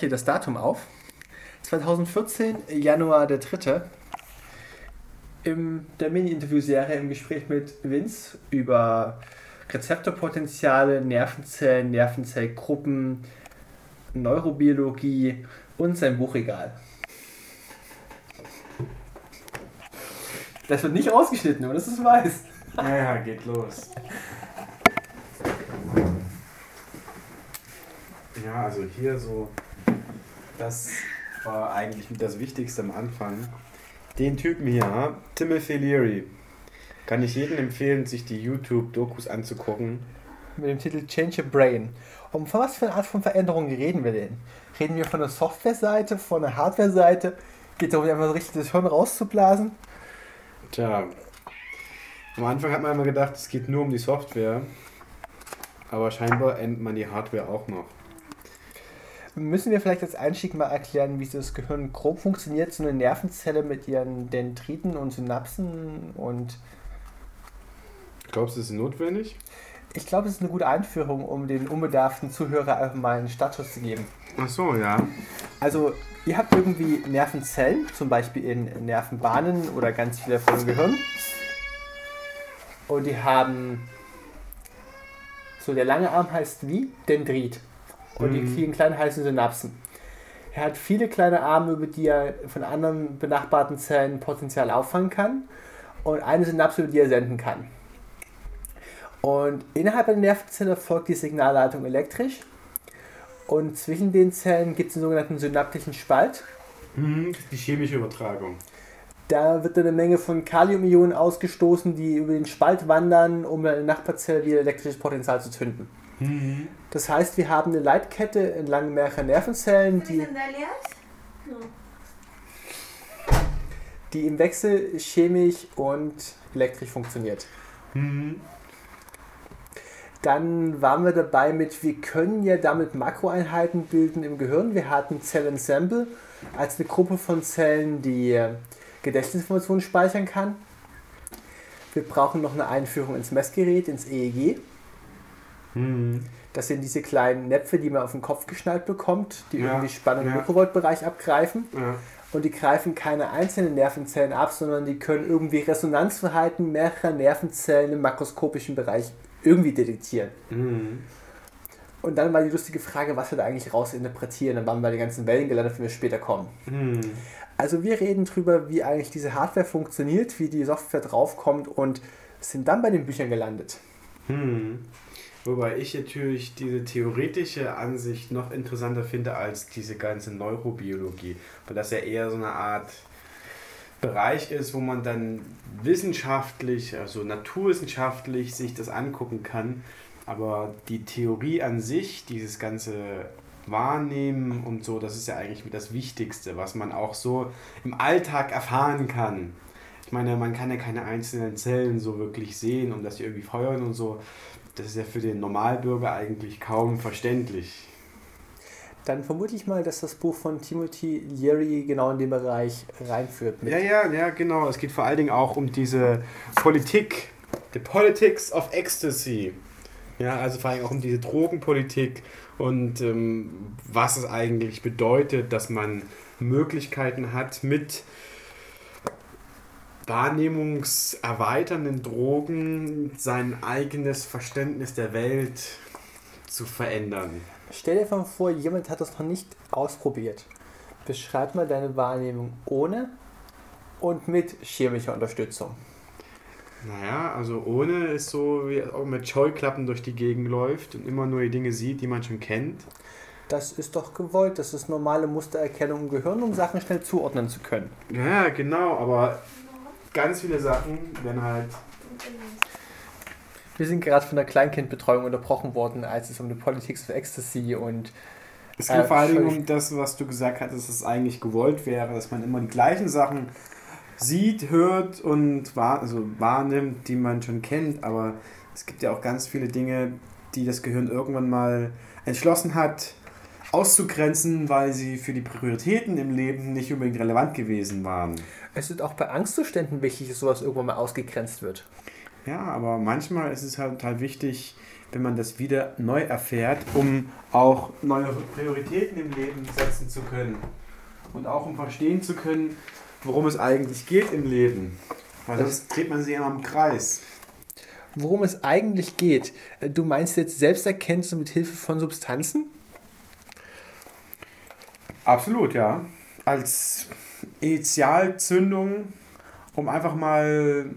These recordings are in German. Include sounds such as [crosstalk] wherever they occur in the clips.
Ich spreche das Datum auf. 2014, Januar der 3. In der Mini-Interview-Serie im Gespräch mit Vince über Rezeptorpotenziale, Nervenzellen, Nervenzellgruppen, Neurobiologie und sein Buchregal. Das wird nicht rausgeschnitten, nur dass du es weißt. Naja, geht los. Ja, also hier so, das war eigentlich das Wichtigste am Anfang. Den Typen hier, Timothy Leary, kann ich jedem empfehlen, sich die YouTube-Dokus anzugucken. Mit dem Titel Change Your Brain. Um von was für eine Art von Veränderung reden wir denn? Reden wir von der Software-Seite, von der Hardware-Seite? Geht es darum, einfach so richtig das Hirn rauszublasen? Tja, am Anfang hat man immer gedacht, es geht nur um die Software. Aber scheinbar ändert man die Hardware auch noch. Müssen wir vielleicht als Einstieg mal erklären, wie das Gehirn grob funktioniert, so eine Nervenzelle mit ihren Dendriten und Synapsen und Glaubst du, das ist notwendig? ich glaube, es ist eine gute Einführung, um den unbedarften Zuhörer einfach mal einen Status zu geben. Ach so, ja. Also, ihr habt irgendwie Nervenzellen, zum Beispiel in Nervenbahnen oder ganz viele von dem Gehirn. Und die haben. So, der lange Arm heißt wie? Dendrit. Und die Mhm. vielen kleinen heißen Synapsen. Er hat viele kleine Arme, über die er von anderen benachbarten Zellen Potenzial auffangen kann. Und eine Synapse, über die er senden kann. Und innerhalb der Nervenzelle folgt die Signalleitung elektrisch. Und zwischen den Zellen gibt es einen sogenannten synaptischen Spalt. Mhm, die chemische Übertragung. Da wird eine Menge von Kaliumionen ausgestoßen, die über den Spalt wandern, um der Nachbarzelle wieder elektrisches Potenzial zu zünden. Mhm. Das heißt, wir haben eine Leitkette entlang mehrerer Nervenzellen, die? So. die im Wechsel chemisch und elektrisch funktioniert. Mhm. Dann waren wir dabei mit, wir können ja damit Makroeinheiten bilden im Gehirn. Wir hatten Zellensemble als eine Gruppe von Zellen, die Gedächtnisinformationen speichern kann. Wir brauchen noch eine Einführung ins Messgerät, ins EEG. Mhm. Das sind diese kleinen Näpfe, die man auf den Kopf geschnallt bekommt, die Ja, irgendwie Spannung im ja. Mikrovoltbereich abgreifen. Ja. Und die greifen keine einzelnen Nervenzellen ab, sondern die können irgendwie Resonanzverhalten mehrerer Nervenzellen im makroskopischen Bereich irgendwie detektieren. Mhm. Und dann war die lustige Frage, was wir da eigentlich rausinterpretieren. Dann waren wir bei den ganzen Wellen gelandet, wenn wir später kommen. Mhm. Also wir reden drüber, wie eigentlich diese Hardware funktioniert, wie die Software draufkommt und sind dann bei den Büchern gelandet. Hm. Wobei ich natürlich diese theoretische Ansicht noch interessanter finde als diese ganze Neurobiologie, weil das ja eher so eine Art Bereich ist, wo man dann wissenschaftlich, also naturwissenschaftlich sich das angucken kann. Aber die Theorie an sich, dieses ganze Wahrnehmen und so, das ist ja eigentlich das Wichtigste, was man auch so im Alltag erfahren kann. Ich meine, man kann ja keine einzelnen Zellen so wirklich sehen und dass sie irgendwie feuern und so. Das ist ja für den Normalbürger eigentlich kaum verständlich. Dann vermute ich mal, dass das Buch von Timothy Leary genau in den Bereich reinführt. Ja, ja, ja, genau. Es geht vor allen Dingen auch um diese Politik, the politics of ecstasy. Ja, also vor allem auch um diese Drogenpolitik und ähm, was es eigentlich bedeutet, dass man Möglichkeiten hat, mit wahrnehmungserweiternden Drogen sein eigenes Verständnis der Welt zu verändern. Stell dir mal vor, jemand hat das noch nicht ausprobiert. Beschreib mal deine Wahrnehmung ohne und mit chemischer Unterstützung. Naja, also ohne ist so, wie er auch mit Scheuklappen durch die Gegend läuft und immer nur die Dinge sieht, die man schon kennt. Das ist doch gewollt, das ist normale Mustererkennung im Gehirn, um Sachen schnell zuordnen zu können. Ja, genau, aber ganz viele Sachen werden halt. Wir sind gerade von der Kleinkindbetreuung unterbrochen worden, als es um die Politics of Ecstasy und Es Äh, geht vor allen Dingen völlig- um das, was du gesagt hast, dass es eigentlich gewollt wäre, dass man immer die gleichen Sachen sieht, hört und wahr, also wahrnimmt, die man schon kennt, aber es gibt ja auch ganz viele Dinge, die das Gehirn irgendwann mal entschlossen hat, auszugrenzen, weil sie für die Prioritäten im Leben nicht unbedingt relevant gewesen waren. Es ist auch bei Angstzuständen wichtig, dass sowas irgendwann mal ausgegrenzt wird. Ja, aber manchmal ist es halt total wichtig, wenn man das wieder neu erfährt, um auch neue Prioritäten im Leben setzen zu können. Und auch um verstehen zu können, worum es eigentlich geht im Leben. Weil sonst dreht man sich immer im Kreis. Worum es eigentlich geht. Du meinst jetzt Selbsterkenntnis mit Hilfe von Substanzen? Absolut, ja. Als Initialzündung, um einfach mal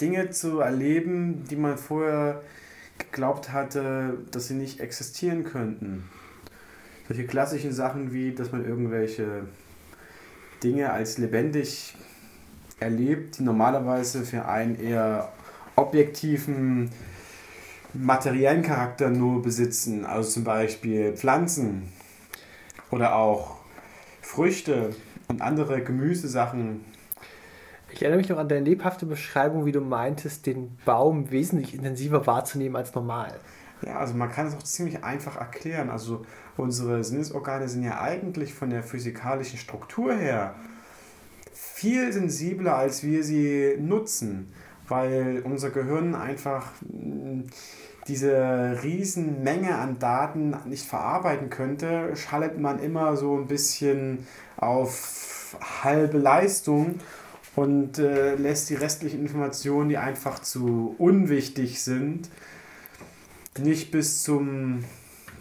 Dinge zu erleben, die man vorher geglaubt hatte, dass sie nicht existieren könnten. Solche klassischen Sachen wie, dass man irgendwelche Dinge als lebendig erlebt, die normalerweise für einen eher objektiven, materiellen Charakter nur besitzen. Also zum Beispiel Pflanzen oder auch Früchte und andere Gemüsesachen. Ich erinnere mich noch an deine lebhafte Beschreibung, wie du meintest, den Baum wesentlich intensiver wahrzunehmen als normal. Ja, also man kann es auch ziemlich einfach erklären. Also unsere Sinnesorgane sind ja eigentlich von der physikalischen Struktur her viel sensibler, als wir sie nutzen, weil unser Gehirn einfach mh, diese riesen Menge an Daten nicht verarbeiten könnte, schaltet man immer so ein bisschen auf halbe Leistung und äh, lässt die restlichen Informationen, die einfach zu unwichtig sind, nicht bis zum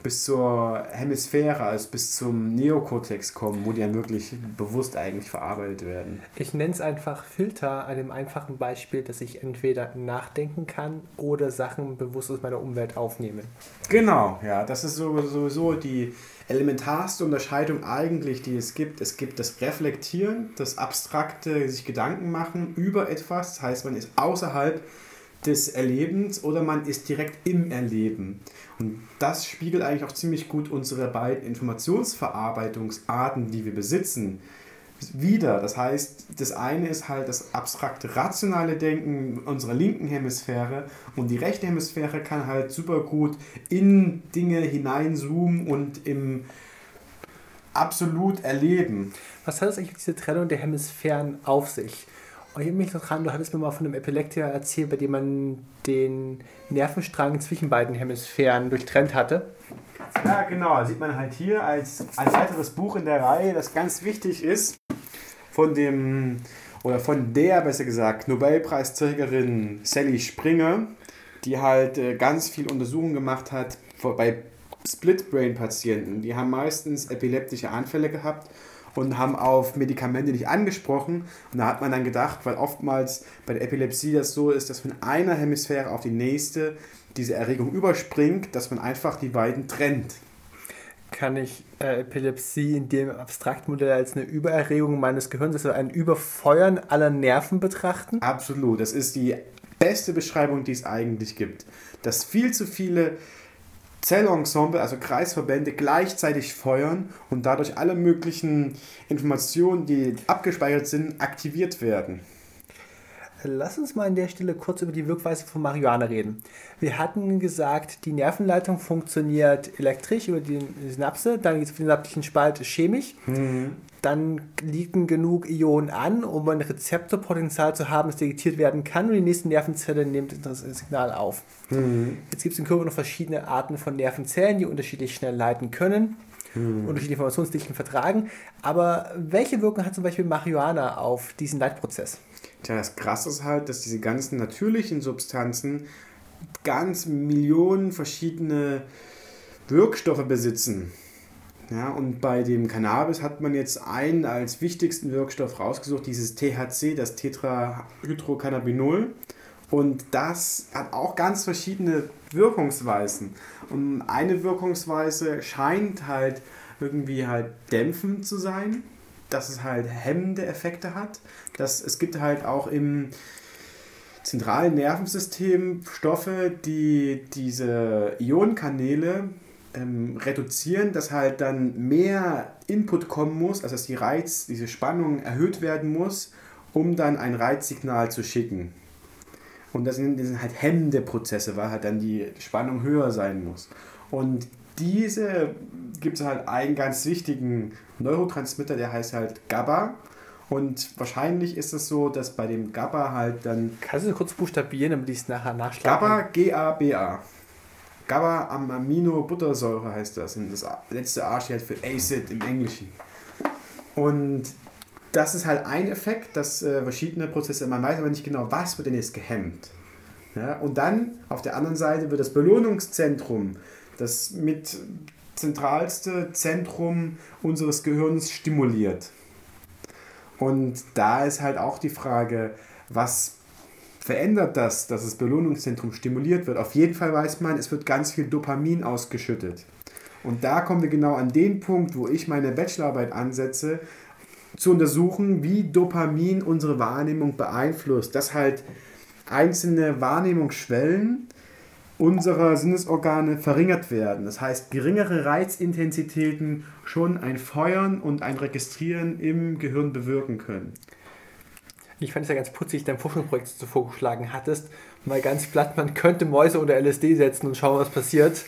bis zur Hemisphäre, also bis zum Neokortex kommen, wo die dann wirklich bewusst eigentlich verarbeitet werden. Ich nenne es einfach Filter an dem einfachen Beispiel, dass ich entweder nachdenken kann oder Sachen bewusst aus meiner Umwelt aufnehme. Genau, ja, das ist so- sowieso die elementarste Unterscheidung eigentlich, die es gibt. Es gibt das Reflektieren, das abstrakte sich Gedanken machen über etwas, das heißt, man ist außerhalb des Erlebens oder man ist direkt im Erleben. Und das spiegelt eigentlich auch ziemlich gut unsere beiden Informationsverarbeitungsarten, die wir besitzen, wieder. Das heißt, das eine ist halt das abstrakte rationale Denken unserer linken Hemisphäre und die rechte Hemisphäre kann halt super gut in Dinge hineinzoomen und im absolut erleben. Was hat es eigentlich mit dieser Trennung der Hemisphären auf sich? Und ich erinnere mich noch du hattest mir mal von einem Epileptiker erzählt, bei dem man den Nervenstrang zwischen beiden Hemisphären durchtrennt hatte. Ja, genau. Sieht man halt hier als ein weiteres Buch in der Reihe, das ganz wichtig ist, von dem, oder von der, besser gesagt, Nobelpreisträgerin Sally Springer, die halt äh, ganz viel Untersuchungen gemacht hat bei Split-Brain-Patienten. Die haben meistens epileptische Anfälle gehabt und haben auf Medikamente nicht angesprochen. Und da hat man dann gedacht, weil oftmals bei der Epilepsie das so ist, dass von einer Hemisphäre auf die nächste diese Erregung überspringt, dass man einfach die beiden trennt. Kann ich äh, Epilepsie in dem Abstraktmodell als eine Übererregung meines Gehirns, also ein Überfeuern aller Nerven betrachten? Absolut, das ist die beste Beschreibung, die es eigentlich gibt. Dass viel zu viele Zellensemble, also Kreisverbände, gleichzeitig feuern und dadurch alle möglichen Informationen, die abgespeichert sind, aktiviert werden. Lass uns mal an der Stelle kurz über die Wirkweise von Marihuana reden. Wir hatten gesagt, die Nervenleitung funktioniert elektrisch über die Synapse, dann geht es auf den synaptischen Spalt chemisch. Dann liegen genug Ionen an, um ein Rezeptorpotenzial zu haben, das detektiert werden kann und die nächste Nervenzelle nimmt das Signal auf. Jetzt gibt es im Körper noch verschiedene Arten von Nervenzellen, die unterschiedlich schnell leiten können, unterschiedliche Informationsdichten vertragen. Aber welche Wirkung hat zum Beispiel Marihuana auf diesen Leitprozess? Tja, das Krasse ist halt, dass diese ganzen natürlichen Substanzen ganz Millionen verschiedene Wirkstoffe besitzen. Ja, und bei dem Cannabis hat man jetzt einen als wichtigsten Wirkstoff rausgesucht, dieses THC, das Tetrahydrocannabinol. Und das hat auch ganz verschiedene Wirkungsweisen. Und eine Wirkungsweise scheint halt irgendwie halt dämpfend zu sein, dass es halt hemmende Effekte hat. Dass es gibt halt auch im zentralen Nervensystem Stoffe, die diese Ionenkanäle ähm, reduzieren, dass halt dann mehr Input kommen muss, also dass die Reiz, diese Spannung erhöht werden muss, um dann ein Reizsignal zu schicken. Und das sind, das sind halt hemmende Prozesse, weil halt dann die Spannung höher sein muss. Und diese gibt es halt einen ganz wichtigen Neurotransmitter, der heißt halt GABA. Und wahrscheinlich ist es so, dass bei dem GABA halt dann. Kannst du kurz buchstabieren, damit ich es nachher nachschlagen GABA, G-A-B-A. GABA am Aminobuttersäure heißt das. Und das letzte A steht halt für Acid im Englischen. Und das ist halt ein Effekt, dass äh, verschiedene Prozesse, man weiß aber nicht genau, was wird denn jetzt gehemmt. Ja, und dann auf der anderen Seite wird das Belohnungszentrum, das mit zentralste Zentrum unseres Gehirns stimuliert. Und da ist halt auch die Frage, was verändert das, dass das Belohnungszentrum stimuliert wird? Auf jeden Fall weiß man, es wird ganz viel Dopamin ausgeschüttet. Und da kommen wir genau an den Punkt, wo ich meine Bachelorarbeit ansetze, zu untersuchen, wie Dopamin unsere Wahrnehmung beeinflusst. Dass halt einzelne Wahrnehmungsschwellen unserer Sinnesorgane verringert werden. Das heißt, geringere Reizintensitäten schon ein Feuern und ein Registrieren im Gehirn bewirken können. Ich fand es ja ganz putzig, dein Forschungsprojekt so vorgeschlagen hattest. Mal ganz platt, man könnte Mäuse unter LSD setzen und schauen, was passiert.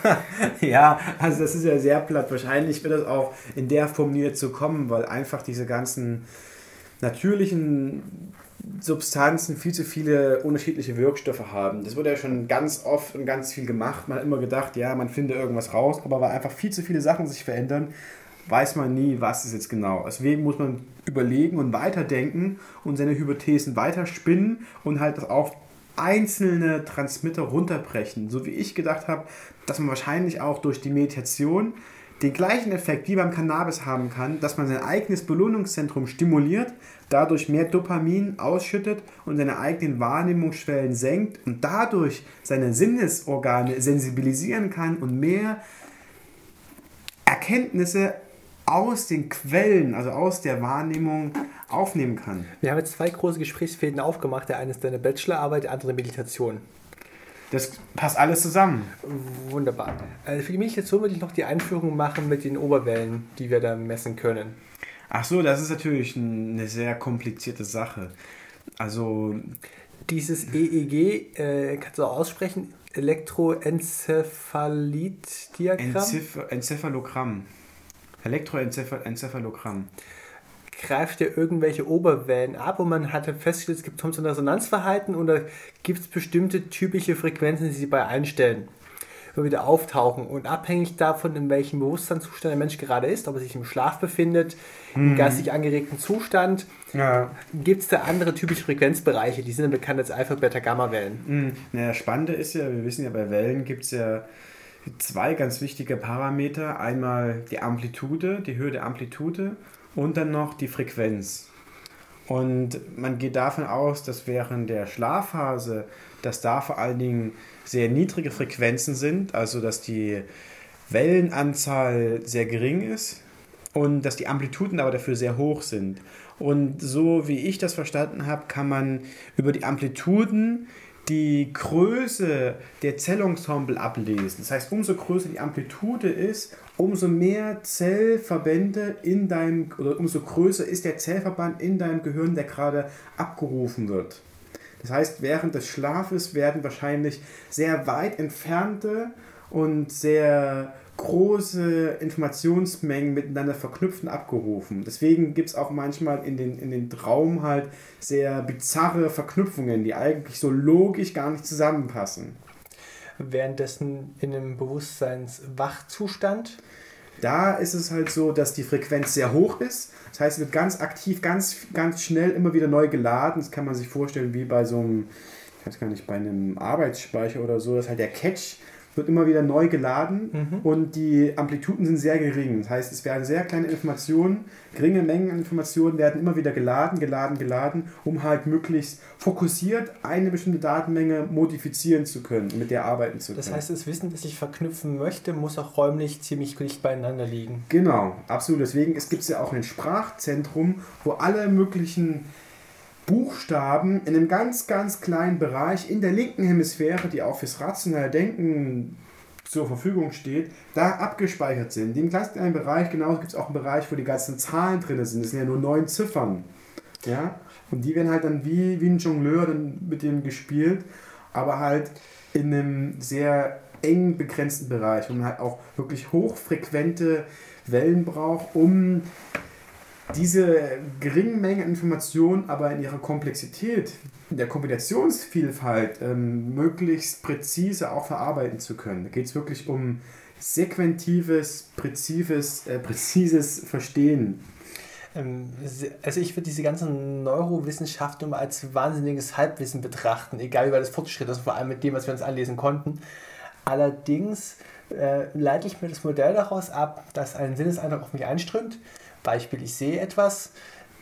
[laughs] ja, also das ist ja sehr platt. Wahrscheinlich wird das auch in der Form nie dazu kommen, weil einfach diese ganzen natürlichen Substanzen viel zu viele unterschiedliche Wirkstoffe haben. Das wurde ja schon ganz oft und ganz viel gemacht. Man hat immer gedacht, ja, man finde irgendwas raus, aber weil einfach viel zu viele Sachen sich verändern, weiß man nie, was ist jetzt genau. Deswegen muss man überlegen und weiterdenken und seine Hypothesen weiterspinnen und halt das auf einzelne Transmitter runterbrechen. So wie ich gedacht habe, dass man wahrscheinlich auch durch die Meditation den gleichen Effekt wie beim Cannabis haben kann, dass man sein eigenes Belohnungszentrum stimuliert, dadurch mehr Dopamin ausschüttet und seine eigenen Wahrnehmungsschwellen senkt und dadurch seine Sinnesorgane sensibilisieren kann und mehr Erkenntnisse aus den Quellen, also aus der Wahrnehmung aufnehmen kann. Wir haben jetzt zwei große Gesprächsfäden aufgemacht. Der eine ist deine Bachelorarbeit, der andere Meditation. Das passt alles zusammen. Wunderbar. Also für die Meditation würde ich noch die Einführung machen mit den Oberwellen, die wir da messen können. Ach so, das ist natürlich eine sehr komplizierte Sache. Also dieses EEG, äh, kannst du auch aussprechen? Elektroencephalit-Diagramm? Enceph Encephalogramm. Greift ja irgendwelche Oberwellen ab und man hatte festgestellt, es gibt so ein Resonanzverhalten und da gibt es bestimmte typische Frequenzen, die sie bei einstellen wieder auftauchen. Und abhängig davon, in welchem Bewusstseinszustand der Mensch gerade ist, ob er sich im Schlaf befindet, mhm. im geistig angeregten Zustand, ja. gibt es da andere typische Frequenzbereiche, die sind dann bekannt als Alpha, Beta, Gamma-Wellen. Mhm. Naja, Spannende ist ja, wir wissen ja, bei Wellen gibt es ja zwei ganz wichtige Parameter. Einmal die Amplitude, die Höhe der Amplitude und dann noch die Frequenz. Und man geht davon aus, dass während der Schlafphase, dass da vor allen Dingen sehr niedrige Frequenzen sind, also dass die Wellenanzahl sehr gering ist und dass die Amplituden aber dafür sehr hoch sind. Und so wie ich das verstanden habe, kann man über die Amplituden die Größe der Zellensemble ablesen. Das heißt, umso größer die Amplitude ist, umso mehr Zellverbände in deinem, oder umso größer ist der Zellverband in deinem Gehirn, der gerade abgerufen wird. Das heißt, während des Schlafes werden wahrscheinlich sehr weit entfernte und sehr große Informationsmengen miteinander verknüpft und abgerufen. Deswegen gibt es auch manchmal in den, in den Traum halt sehr bizarre Verknüpfungen, die eigentlich so logisch gar nicht zusammenpassen. Währenddessen in einem Bewusstseinswachzustand da ist es halt so, dass die Frequenz sehr hoch ist. Das heißt, es wird ganz aktiv, ganz, ganz schnell immer wieder neu geladen. Das kann man sich vorstellen wie bei so einem, ich weiß gar nicht, bei einem Arbeitsspeicher oder so, dass halt der Catch wird immer wieder neu geladen mhm. und die Amplituden sind sehr gering. Das heißt, es werden sehr kleine Informationen, geringe Mengen an Informationen werden immer wieder geladen, geladen, geladen, um halt möglichst fokussiert eine bestimmte Datenmenge modifizieren zu können, mit der arbeiten zu können. Das heißt, das Wissen, das ich verknüpfen möchte, muss auch räumlich ziemlich dicht beieinander liegen. Genau, absolut. Deswegen gibt es ja auch ein Sprachzentrum, wo alle möglichen Buchstaben in einem ganz, ganz kleinen Bereich in der linken Hemisphäre, die auch fürs rationale Denken zur Verfügung steht, da abgespeichert sind. In dem ganz kleinen Bereich, genauso gibt es auch einen Bereich, wo die ganzen Zahlen drin sind. Das sind ja nur neun Ziffern. Ja? Und die werden halt dann wie, wie ein Jongleur dann mit dem gespielt, aber halt in einem sehr eng begrenzten Bereich, wo man halt auch wirklich hochfrequente Wellen braucht, um diese geringen Mengen Informationen aber in ihrer Komplexität, in der Kombinationsvielfalt ähm, möglichst präzise auch verarbeiten zu können. Da geht es wirklich um sequentives, präzises, äh, präzises Verstehen. Ähm, also ich würde diese ganzen Neurowissenschaften immer als wahnsinniges Halbwissen betrachten, egal wie weit das fortgeschritten ist, vor allem mit dem, was wir uns anlesen konnten. Allerdings äh, leite ich mir das Modell daraus ab, dass ein Sinneseindruck auf mich einströmt. Beispiel, ich sehe etwas,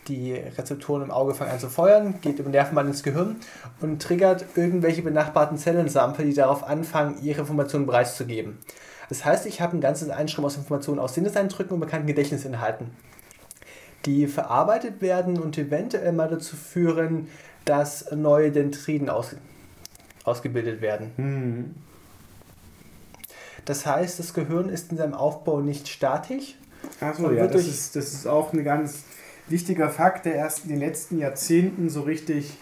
die Rezeptoren im Auge fangen an zu feuern, geht über Nervenbahn ins Gehirn und triggert irgendwelche benachbarten Zellensampel, die darauf anfangen, ihre Informationen preiszugeben. Das heißt, ich habe ein ganzes Einstrom aus Informationen aus Sinneseindrücken und bekannten Gedächtnisinhalten, die verarbeitet werden und eventuell mal dazu führen, dass neue Dendriten aus, ausgebildet werden. Hm. Das heißt, das Gehirn ist in seinem Aufbau nicht statisch. Achso, ja, das ist, das ist auch ein ganz wichtiger Fakt, der erst in den letzten Jahrzehnten so richtig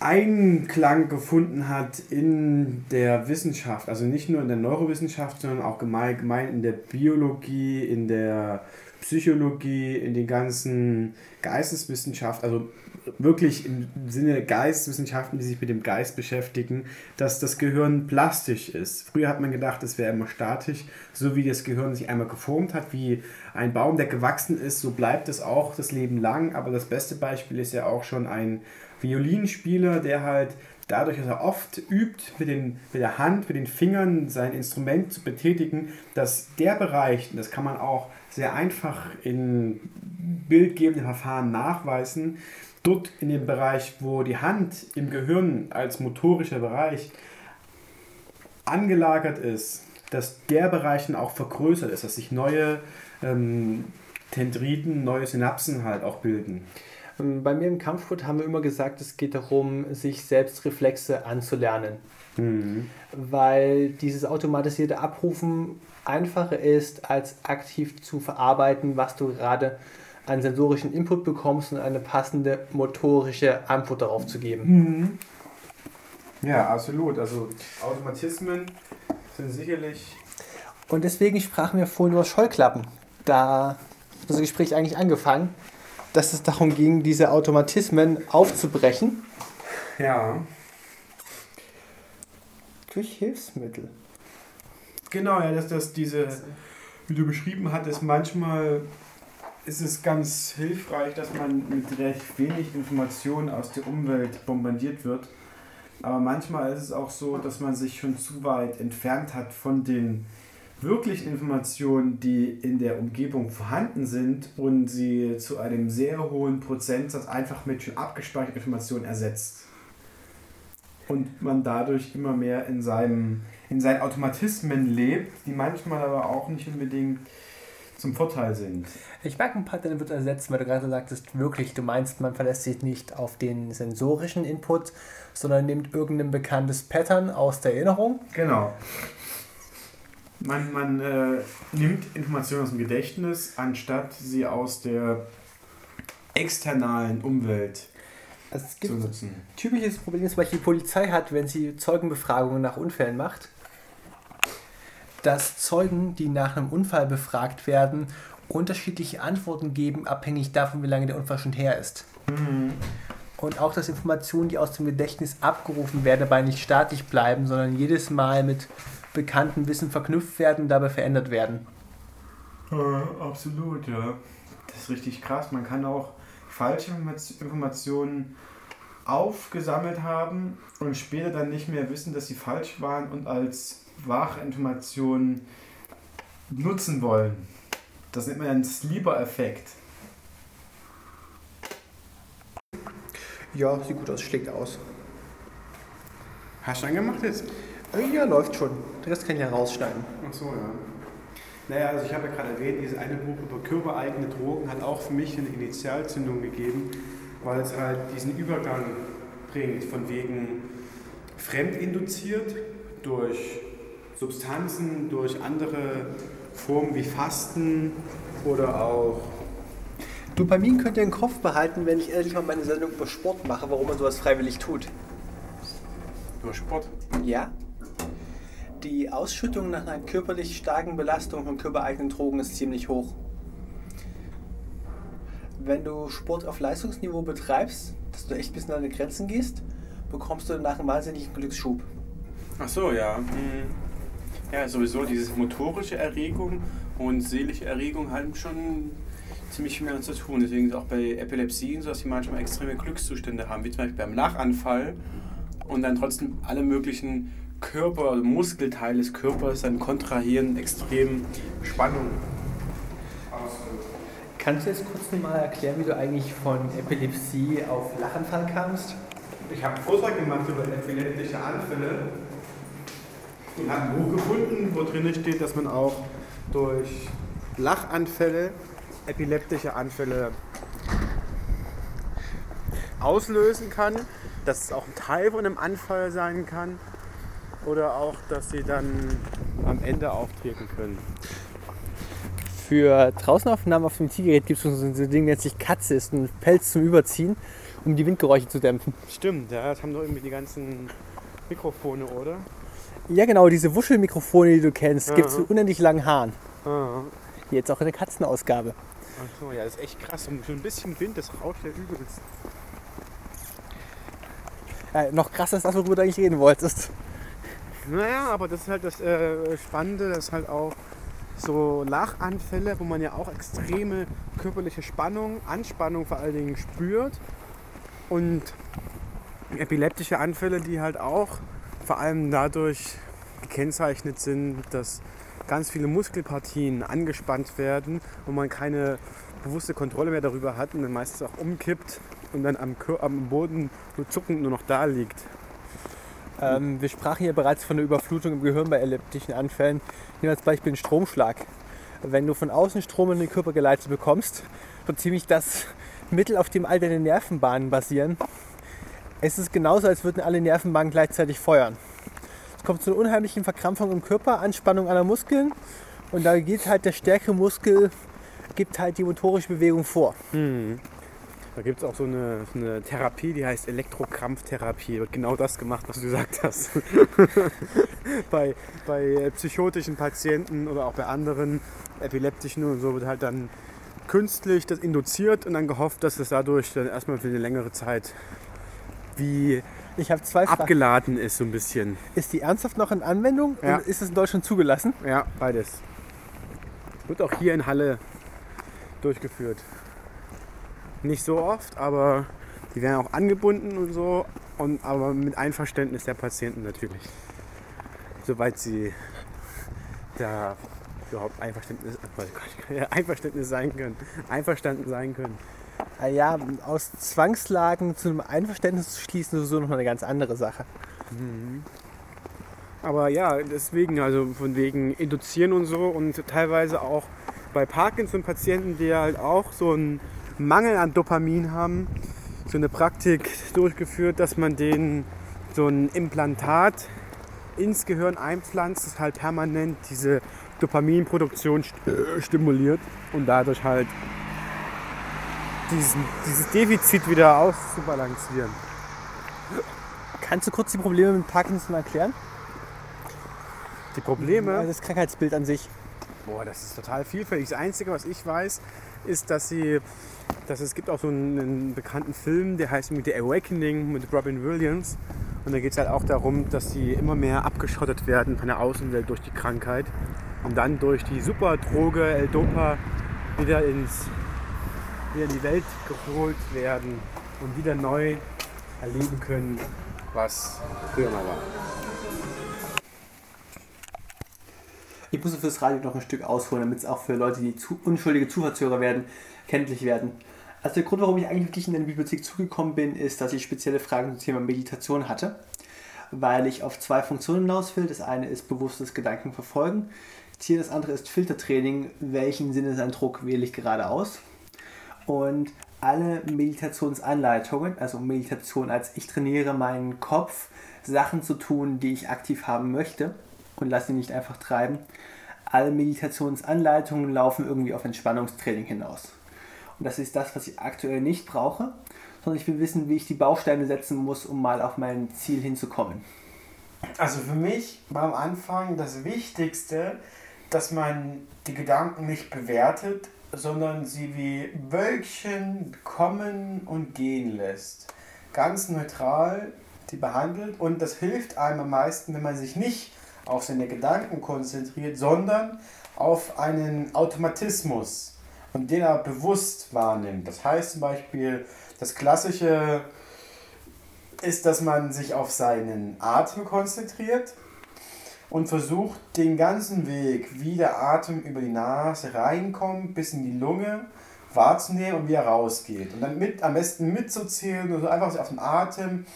Einklang gefunden hat in der Wissenschaft. Also nicht nur in der Neurowissenschaft, sondern auch gemein in der Biologie, in der Psychologie, in den ganzen Geisteswissenschaften. Also wirklich im Sinne Geisteswissenschaften, die sich mit dem Geist beschäftigen, dass das Gehirn plastisch ist. Früher hat man gedacht, es wäre immer statisch, so wie das Gehirn sich einmal geformt hat, wie ein Baum, der gewachsen ist, so bleibt es auch das Leben lang. Aber das beste Beispiel ist ja auch schon ein Violinspieler, der halt dadurch, dass er oft übt, mit, den, mit der Hand, mit den Fingern sein Instrument zu betätigen, dass der Bereich, das kann man auch sehr einfach in bildgebenden Verfahren nachweisen, dort in dem Bereich, wo die Hand im Gehirn als motorischer Bereich angelagert ist, dass der Bereich dann auch vergrößert ist, dass sich neue ähm, Dendriten, neue Synapsen halt auch bilden. Ähm, bei mir im Kampfsport haben wir immer gesagt, es geht darum, sich selbst Reflexe anzulernen. Mhm. Weil dieses automatisierte Abrufen einfacher ist, als aktiv zu verarbeiten, was du gerade einen sensorischen Input bekommst und eine passende motorische Antwort darauf zu geben. Mhm. Ja, absolut. Also Automatismen sind sicherlich. Und deswegen sprachen wir vorhin über Scheuklappen. Da hat unser Gespräch eigentlich angefangen, dass es darum ging, diese Automatismen aufzubrechen. Ja. Durch Hilfsmittel. Genau, ja, dass das diese, wie du beschrieben hattest, manchmal ist es ganz hilfreich, dass man mit recht wenig Informationen aus der Umwelt bombardiert wird. Aber manchmal ist es auch so, dass man sich schon zu weit entfernt hat von den wirklichen Informationen, die in der Umgebung vorhanden sind und sie zu einem sehr hohen Prozentsatz einfach mit schon abgespeicherten Informationen ersetzt. Und man dadurch immer mehr in, seinem, in seinen Automatismen lebt, die manchmal aber auch nicht unbedingt zum Vorteil sind. Ich mag ein paar Dinge wird ersetzt, weil du gerade sagtest, wirklich, du meinst, man verlässt sich nicht auf den sensorischen Input, sondern nimmt irgendein bekanntes Pattern aus der Erinnerung. Genau. Man, man äh, nimmt Informationen aus dem Gedächtnis, anstatt sie aus der externalen Umwelt also es gibt zu nutzen. typisches Problem, zum Beispiel die Polizei hat, wenn sie Zeugenbefragungen nach Unfällen macht, dass Zeugen, die nach einem Unfall befragt werden, unterschiedliche Antworten geben, abhängig davon, wie lange der Unfall schon her ist. Und auch, dass Informationen, die aus dem Gedächtnis abgerufen werden, dabei nicht statisch bleiben, sondern jedes Mal mit bekanntem Wissen verknüpft werden und dabei verändert werden. Äh, absolut, ja. Das ist richtig krass. Man kann auch falsche Informationen aufgesammelt haben und später dann nicht mehr wissen, dass sie falsch waren und als wahre Informationen nutzen wollen. Das nennt man einen Sleeper-Effekt. Ja, sieht gut aus, schlägt aus. Hast du angemacht jetzt? Äh, Ja, läuft schon. Den Rest kann ich ja rausschneiden. Ach so, ja. Naja, also ich habe ja gerade erwähnt, dieses eine Buch über körpereigene Drogen hat auch für mich eine Initialzündung gegeben, weil es halt diesen Übergang bringt, von wegen fremdinduziert durch Substanzen, durch andere Formen wie Fasten oder auch Dopamin könnt ihr im Kopf behalten, wenn ich ehrlich mal meine Sendung über Sport mache, warum man sowas freiwillig tut. Über Sport. Ja. Die Ausschüttung nach einer körperlich starken Belastung von körpereigenen Drogen ist ziemlich hoch. Wenn du Sport auf Leistungsniveau betreibst, dass du echt bis an deine Grenzen gehst, bekommst du danach einen wahnsinnigen Glücksschub. Ach so, ja. Hm. Ja, sowieso diese motorische Erregung und seelische Erregung haben schon ziemlich viel miteinander zu tun. Deswegen ist auch bei Epilepsie so, dass sie manchmal extreme Glückszustände haben, wie zum Beispiel beim Lachanfall und dann trotzdem alle möglichen Körper, Muskelteile des Körpers dann kontrahieren, extrem Spannung Kannst du jetzt kurz mal erklären, wie du eigentlich von Epilepsie auf Lachanfall kamst? Ich habe einen Vortrag gemacht über epileptische Anfälle und habe ein Buch gefunden, wo drin steht, dass man auch durch Lachanfälle epileptische Anfälle auslösen kann, dass es auch ein Teil von einem Anfall sein kann oder auch, dass sie dann am Ende auftreten können. Für Draußenaufnahmen auf dem Zielgerät gibt es so ein Ding, nennt sich Katze, ist ein Pelz zum Überziehen, um die Windgeräusche zu dämpfen. Stimmt, ja, das haben doch irgendwie die ganzen Mikrofone, oder? Ja, genau, diese Wuschelmikrofone, die du kennst, gibt es mit unendlich langen Haaren. Ah. Jetzt auch in der Katzenausgabe. Ach so, ja, das ist echt krass. Und so ein bisschen Wind, das rauscht ja übelst. Äh, noch krasser ist das, worüber du eigentlich reden wolltest. Naja, aber das ist halt das äh, Spannende, dass halt auch so Lachanfälle, wo man ja auch extreme körperliche Spannung, Anspannung vor allen Dingen spürt. Und epileptische Anfälle, die halt auch vor allem dadurch gekennzeichnet sind, dass ganz viele Muskelpartien angespannt werden und man keine bewusste Kontrolle mehr darüber hat und dann meistens auch umkippt und dann am, Boden nur zuckend nur noch da liegt. Ähm, wir sprachen ja bereits von der Überflutung im Gehirn bei epileptischen Anfällen. Nehmen wir als Beispiel einen Stromschlag. Wenn du von außen Strom in den Körper geleitet bekommst, so ziemlich das Mittel, auf dem all deine Nervenbahnen basieren, es ist genauso, als würden alle Nervenbahnen gleichzeitig feuern. Es kommt zu einer unheimlichen Verkrampfung im Körper, Anspannung aller Muskeln und da geht halt der stärkere Muskel, gibt halt die motorische Bewegung vor. Da gibt es auch so eine, so eine Therapie, die heißt Elektrokrampftherapie. Wird genau das gemacht, was du gesagt hast. [laughs] bei, bei äh, psychotischen Patienten oder auch bei anderen epileptischen und so wird halt dann künstlich das induziert und dann gehofft, dass es dadurch dann erstmal für eine längere Zeit wie Ich habe zwei Fragen. abgeladen ist, so ein bisschen. Ist die ernsthaft noch in Anwendung Ja. und ist es in Deutschland zugelassen? Ja, beides. Wird auch hier in Halle durchgeführt. Nicht so oft, aber die werden auch angebunden und so, und, aber mit Einverständnis der Patienten natürlich. Soweit sie da überhaupt Einverständnis, [laughs] ja, Einverständnis sein können. Einverstanden sein können. Ah Ja, aus Zwangslagen zu einem Einverständnis zu schließen, ist sowieso noch eine ganz andere Sache. Aber ja, deswegen, also von wegen induzieren und so und teilweise auch bei Parkinson-Patienten, die halt auch so einen Mangel an Dopamin haben, so eine Praktik durchgeführt, dass man denen so ein Implantat ins Gehirn einpflanzt, das halt permanent diese Dopaminproduktion äh, stimuliert und dadurch halt diesen, dieses Defizit wieder auszubalancieren. Kannst du kurz die Probleme mit Parkinson erklären? Die Probleme. Das Krankheitsbild an sich. Boah, das ist total vielfältig. Das Einzige, was ich weiß, ist, dass sie, dass es gibt auch so einen, einen bekannten Film, der heißt The Awakening mit Robin Williams. Und da geht es halt auch darum, dass sie immer mehr abgeschottet werden von der Außenwelt durch die Krankheit und dann durch die Superdroge L-Dopa wieder ins wieder in die Welt geholt werden und wieder neu erleben können, was früher mal war. Ich muss fürs Radio noch ein Stück ausholen, damit es auch für Leute, die zu, unschuldige Zuhörer werden, kenntlich werden. Also der Grund, warum ich eigentlich wirklich in eine Bibliothek zugekommen bin, ist, dass ich spezielle Fragen zum Thema Meditation hatte, weil ich auf zwei Funktionen hinaus will. Das eine ist bewusstes Gedankenverfolgen. Ziel das andere ist Filtertraining. Welchen Sinneseindruck wähle ich gerade aus? Und alle Meditationsanleitungen, also Meditation als ich trainiere meinen Kopf, Sachen zu tun, die ich aktiv haben möchte und lasse ihn nicht einfach treiben. Alle Meditationsanleitungen laufen irgendwie auf Entspannungstraining hinaus. Und das ist das, was ich aktuell nicht brauche, sondern ich will wissen, wie ich die Bausteine setzen muss, um mal auf mein Ziel hinzukommen. Also für mich war am Anfang das Wichtigste, dass man die Gedanken nicht bewertet, sondern sie wie Wölkchen kommen und gehen lässt. Ganz neutral die behandelt und das hilft einem am meisten, wenn man sich nicht auf seine Gedanken konzentriert, sondern auf einen Automatismus und den er bewusst wahrnimmt. Das heißt zum Beispiel, das klassische ist, dass man sich auf seinen Atem konzentriert und versucht den ganzen Weg, wie der Atem über die Nase reinkommt, bis in die Lunge wahrzunehmen und wie er rausgeht. Und dann mit, am besten mitzuzählen oder so einfach auf den Atem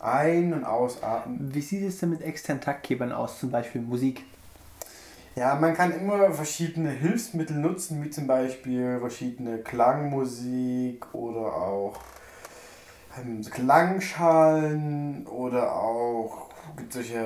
ein- und ausatmen. Wie sieht es denn mit externen Taktgebern aus, zum Beispiel Musik? Ja, man kann immer verschiedene Hilfsmittel nutzen, wie zum Beispiel verschiedene Klangmusik oder auch ähm, Klangschalen oder auch gibt solche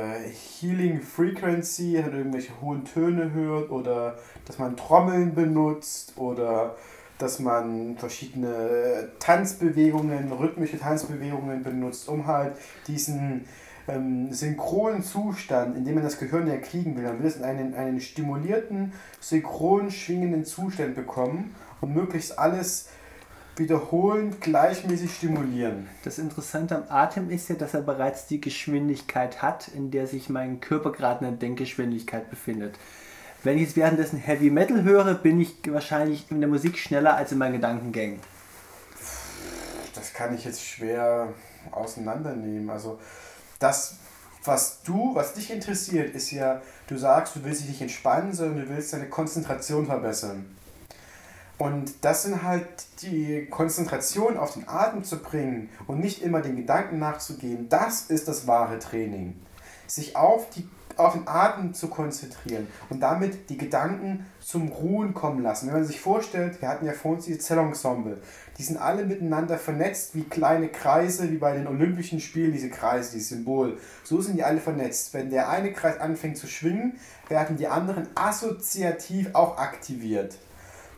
Healing Frequency, dass man irgendwelche hohen Töne hört oder dass man Trommeln benutzt oder dass man verschiedene Tanzbewegungen, rhythmische Tanzbewegungen benutzt, um halt diesen ähm, synchronen Zustand, in dem man das Gehirn ja kriegen will, man will es in einen, einen stimulierten, synchron schwingenden Zustand bekommen und möglichst alles wiederholend gleichmäßig stimulieren. Das Interessante am Atem ist ja, dass er bereits die Geschwindigkeit hat, in der sich mein Körper gerade in der Denkgeschwindigkeit befindet. Wenn ich jetzt währenddessen Heavy Metal höre, bin ich wahrscheinlich in der Musik schneller als in meinen Gedankengängen. Das kann ich jetzt schwer auseinandernehmen. Also das, was du, was dich interessiert, ist ja, du sagst, du willst dich nicht entspannen, sondern du willst deine Konzentration verbessern. Und das sind halt die Konzentration auf den Atem zu bringen und nicht immer den Gedanken nachzugehen, das ist das wahre Training. Sich auf die auf den Atem zu konzentrieren und damit die Gedanken zum Ruhen kommen lassen. Wenn man sich vorstellt, wir hatten ja vor uns diese Zellensemble, die sind alle miteinander vernetzt wie kleine Kreise, wie bei den Olympischen Spielen, diese Kreise, dieses Symbol. So sind die alle vernetzt. Wenn der eine Kreis anfängt zu schwingen, werden die anderen assoziativ auch aktiviert.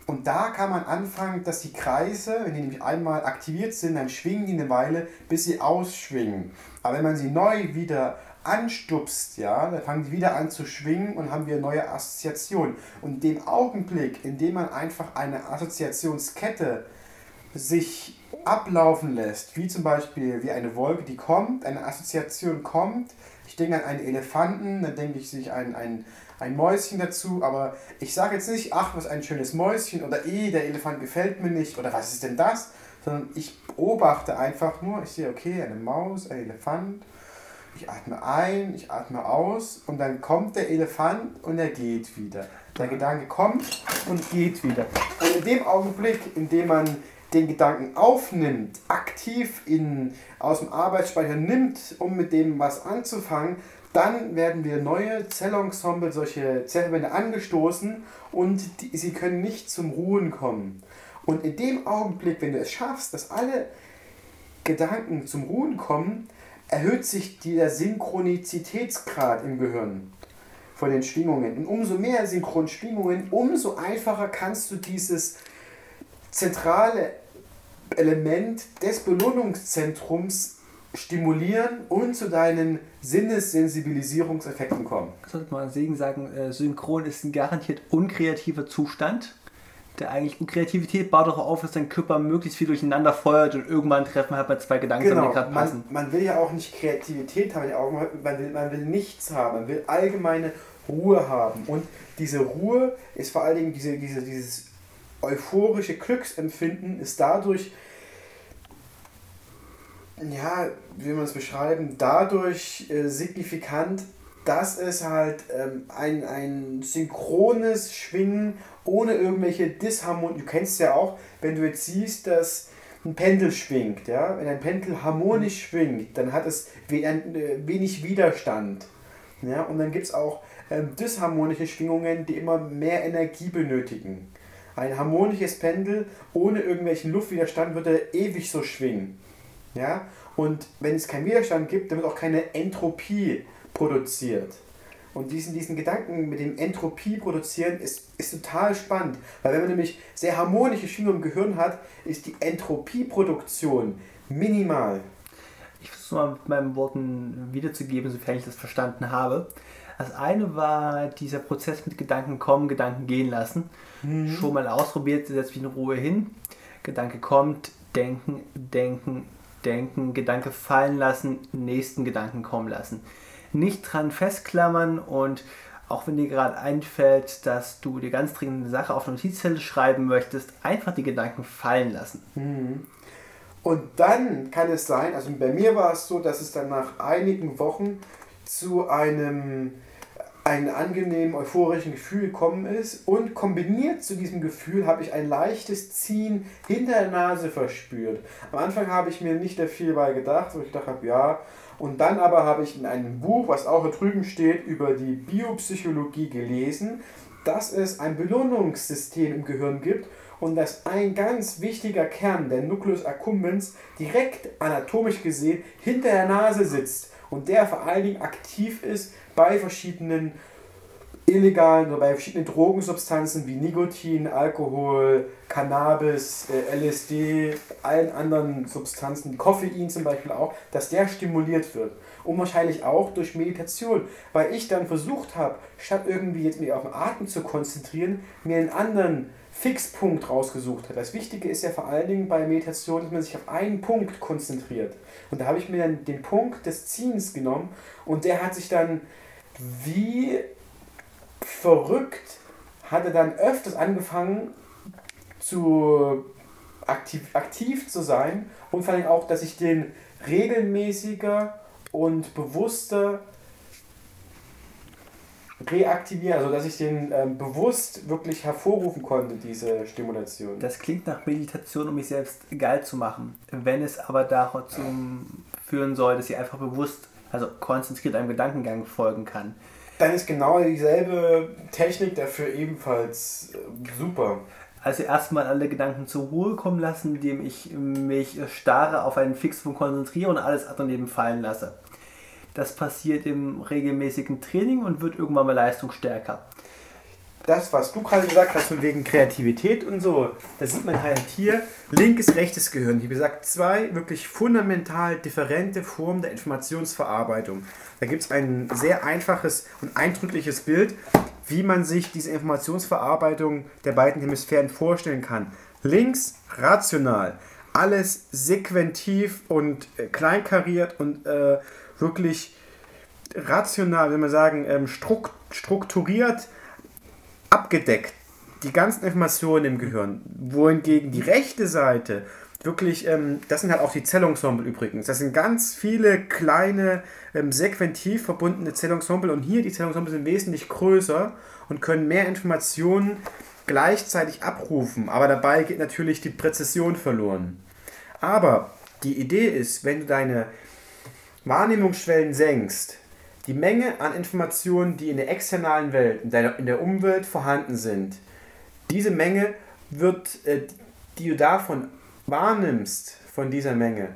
Und da kann man anfangen, dass die Kreise, wenn die nämlich einmal aktiviert sind, dann schwingen die eine Weile, bis sie ausschwingen. Aber wenn man sie neu wieder anstupst, ja, dann fangen die wieder an zu schwingen und haben wir neue Assoziationen. Und dem Augenblick, in dem man einfach eine Assoziationskette sich ablaufen lässt, wie zum Beispiel wie eine Wolke, die kommt, eine Assoziation kommt, ich denke an einen Elefanten, dann denke ich sich ein, ein, ein Mäuschen dazu, aber ich sage jetzt nicht, ach, was ein schönes Mäuschen oder eh, der Elefant gefällt mir nicht oder was ist denn das, sondern ich beobachte einfach nur, ich sehe, okay, eine Maus, ein Elefant, ich atme ein, ich atme aus und dann kommt der Elefant und er geht wieder. Der Gedanke kommt und geht wieder. Und in dem Augenblick, in dem man den Gedanken aufnimmt, aktiv in, aus dem Arbeitsspeicher nimmt, um mit dem was anzufangen, dann werden wir neue Zellensemble, solche Zellverbände angestoßen und die, sie können nicht zum Ruhen kommen. Und in dem Augenblick, wenn du es schaffst, dass alle Gedanken zum Ruhen kommen, erhöht sich der Synchronizitätsgrad im Gehirn von den Schwingungen. Und umso mehr Synchronschwingungen, umso einfacher kannst du dieses zentrale Element des Belohnungszentrums stimulieren und zu deinen Sinnessensibilisierungseffekten kommen. Sollte man Segen sagen, äh, Synchron ist ein garantiert unkreativer Zustand der eigentlich Kreativität baut darauf auf, dass dein Körper möglichst viel durcheinander feuert und irgendwann treffen halt mal zwei Gedanken, genau. die gerade passen. Man, man, will ja auch nicht Kreativität haben, man will, man will nichts haben, man will allgemeine Ruhe haben. Und diese Ruhe ist vor allen Dingen diese, diese, dieses euphorische Glücksempfinden ist dadurch, ja, wie will man es beschreiben, dadurch äh, signifikant, dass es halt ähm, ein, ein synchrones Schwingen ohne irgendwelche Disharmonien. Du kennst ja auch, wenn du jetzt siehst, dass ein Pendel schwingt, ja, wenn ein Pendel harmonisch mhm. schwingt, dann hat es äh, wenig Widerstand. Ja, und dann gibt es auch ähm, disharmonische Schwingungen, die immer mehr Energie benötigen. Ein harmonisches Pendel ohne irgendwelchen Luftwiderstand würde ewig so schwingen. Ja? Und wenn es keinen Widerstand gibt, dann wird auch keine Entropie produziert. Und diesen, diesen Gedanken mit dem Entropie produzieren ist, ist total spannend. Weil wenn man nämlich sehr harmonische Schwingungen im Gehirn hat, ist die Entropieproduktion minimal. Ich versuche mal mit meinen Worten wiederzugeben, sofern ich das verstanden habe. Das eine war dieser Prozess mit Gedanken kommen, Gedanken gehen lassen. Mhm. Schon mal ausprobiert, setz mich in Ruhe hin. Gedanke kommt, denken, denken, denken, Gedanke fallen lassen, nächsten Gedanken kommen lassen. Nicht dran festklammern und auch wenn dir gerade einfällt, dass du die ganz dringende Sache auf eine Notizzettel schreiben möchtest, einfach die Gedanken fallen lassen. Mhm. Und dann kann es sein, also bei mir war es so, dass es dann nach einigen Wochen zu einem, einem angenehmen, euphorischen Gefühl gekommen ist und kombiniert zu diesem Gefühl habe ich ein leichtes Ziehen hinter der Nase verspürt. Am Anfang habe ich mir nicht da viel bei gedacht, wo ich gedacht habe, ja, und dann aber habe ich in einem Buch, was auch hier drüben steht, über die Biopsychologie gelesen, dass es ein Belohnungssystem im Gehirn gibt und dass ein ganz wichtiger Kern, der Nucleus accumbens, direkt anatomisch gesehen hinter der Nase sitzt und der vor allen Dingen aktiv ist bei verschiedenen illegalen oder bei verschiedenen Drogensubstanzen wie Nikotin, Alkohol, Cannabis, äh, LSD, allen anderen Substanzen, Koffein zum Beispiel auch, dass der stimuliert wird. Und wahrscheinlich auch durch Meditation, weil ich dann versucht habe, statt irgendwie jetzt mich auf den Atem zu konzentrieren, mir einen anderen Fixpunkt rausgesucht habe. Das Wichtige ist ja vor allen Dingen bei Meditation, dass man sich auf einen Punkt konzentriert. Und da habe ich mir dann den Punkt des Ziehens genommen und der hat sich dann wie verrückt, hat er dann öfters angefangen zu aktiv, aktiv zu sein und vor allem auch, dass ich den regelmäßiger und bewusster reaktivieren, also dass ich den ähm, bewusst wirklich hervorrufen konnte, diese Stimulation. Das klingt nach Meditation, um mich selbst geil zu machen. Wenn es aber dazu führen soll, dass ich einfach bewusst, also konzentriert einem Gedankengang folgen kann. Dann ist genau dieselbe Technik dafür ebenfalls äh, super. Also erstmal alle Gedanken zur Ruhe kommen lassen, indem ich mich starre auf einen Fixpunkt konzentriere und alles andere neben fallen lasse. Das passiert im regelmäßigen Training und wird irgendwann mal leistungsstärker. Das, was du gerade gesagt hast, von wegen Kreativität und so, das sieht man halt hier. Linkes, rechtes Gehirn. Wie gesagt, zwei wirklich fundamental differente Formen der Informationsverarbeitung. Da gibt es ein sehr einfaches und eindrückliches Bild, wie man sich diese Informationsverarbeitung der beiden Hemisphären vorstellen kann. Links rational, alles sequentiv und äh, kleinkariert und äh, wirklich rational, wenn wir sagen, ähm, strukturiert abgedeckt. Die ganzen Informationen im Gehirn. Wohingegen die rechte Seite wirklich, ähm, das sind halt auch die Zellensemble übrigens. Das sind ganz viele kleine, ähm, sequentiv verbundene Zellensemble und hier die Zellensemble sind wesentlich größer und können mehr Informationen gleichzeitig abrufen. Aber dabei geht natürlich die Präzision verloren. Aber die Idee ist, wenn du deine Wahrnehmungsschwellen senkst, die Menge an Informationen, die in der externalen Welt, in der, in der Umwelt vorhanden sind, diese Menge wird, äh, die du davon wahrnimmst, von dieser Menge,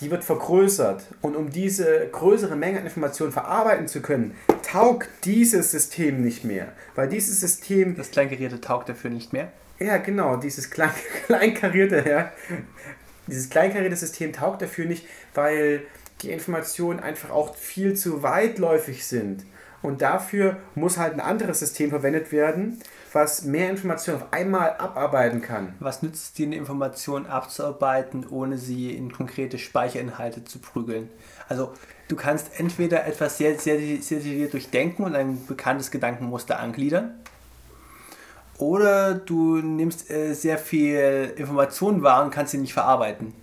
die wird vergrößert. Und um diese größere Menge an Informationen verarbeiten zu können, taugt dieses System nicht mehr. Weil dieses System. Das Kleinkarierte taugt dafür nicht mehr? Ja, genau, dieses klein, [laughs] Kleinkarierte, ja. Dieses kleinkarierte System taugt dafür nicht, weil die Informationen einfach auch viel zu weitläufig sind. Und dafür muss halt ein anderes System verwendet werden, was mehr Informationen auf einmal abarbeiten kann. Was nützt es dir, eine Information abzuarbeiten, ohne sie in konkrete Speicherinhalte zu prügeln? Also du kannst entweder etwas sehr, sehr, sehr detailliert durchdenken und ein bekanntes Gedankenmuster angliedern, oder du nimmst äh, sehr viel Informationen wahr und kannst sie nicht verarbeiten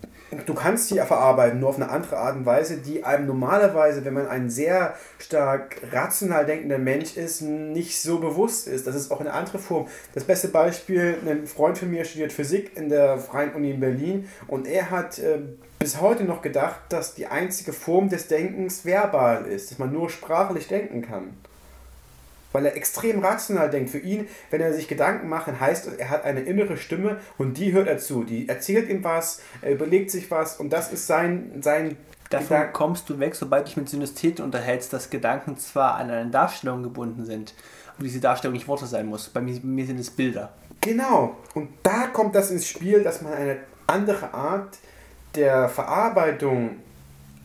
du kannst die verarbeiten, nur auf eine andere Art und Weise, die einem normalerweise, wenn man ein sehr stark rational denkender Mensch ist, nicht so bewusst ist. Das ist auch eine andere Form. Das beste Beispiel, ein Freund von mir studiert Physik in der Freien Uni in Berlin und er hat äh, bis heute noch gedacht, dass die einzige Form des Denkens verbal ist, dass man nur sprachlich denken kann weil er extrem rational denkt. Für ihn, wenn er sich Gedanken macht, heißt es, er hat eine innere Stimme und die hört er zu. Die erzählt ihm was, er überlegt sich was und das ist sein, sein Davon Gedanken- kommst du weg, sobald du dich mit Synestheten unterhältst, dass Gedanken zwar an eine Darstellung gebunden sind, aber diese Darstellung nicht Worte sein muss. Bei mir, bei mir sind es Bilder. Genau. Und da kommt das ins Spiel, dass man eine andere Art der Verarbeitung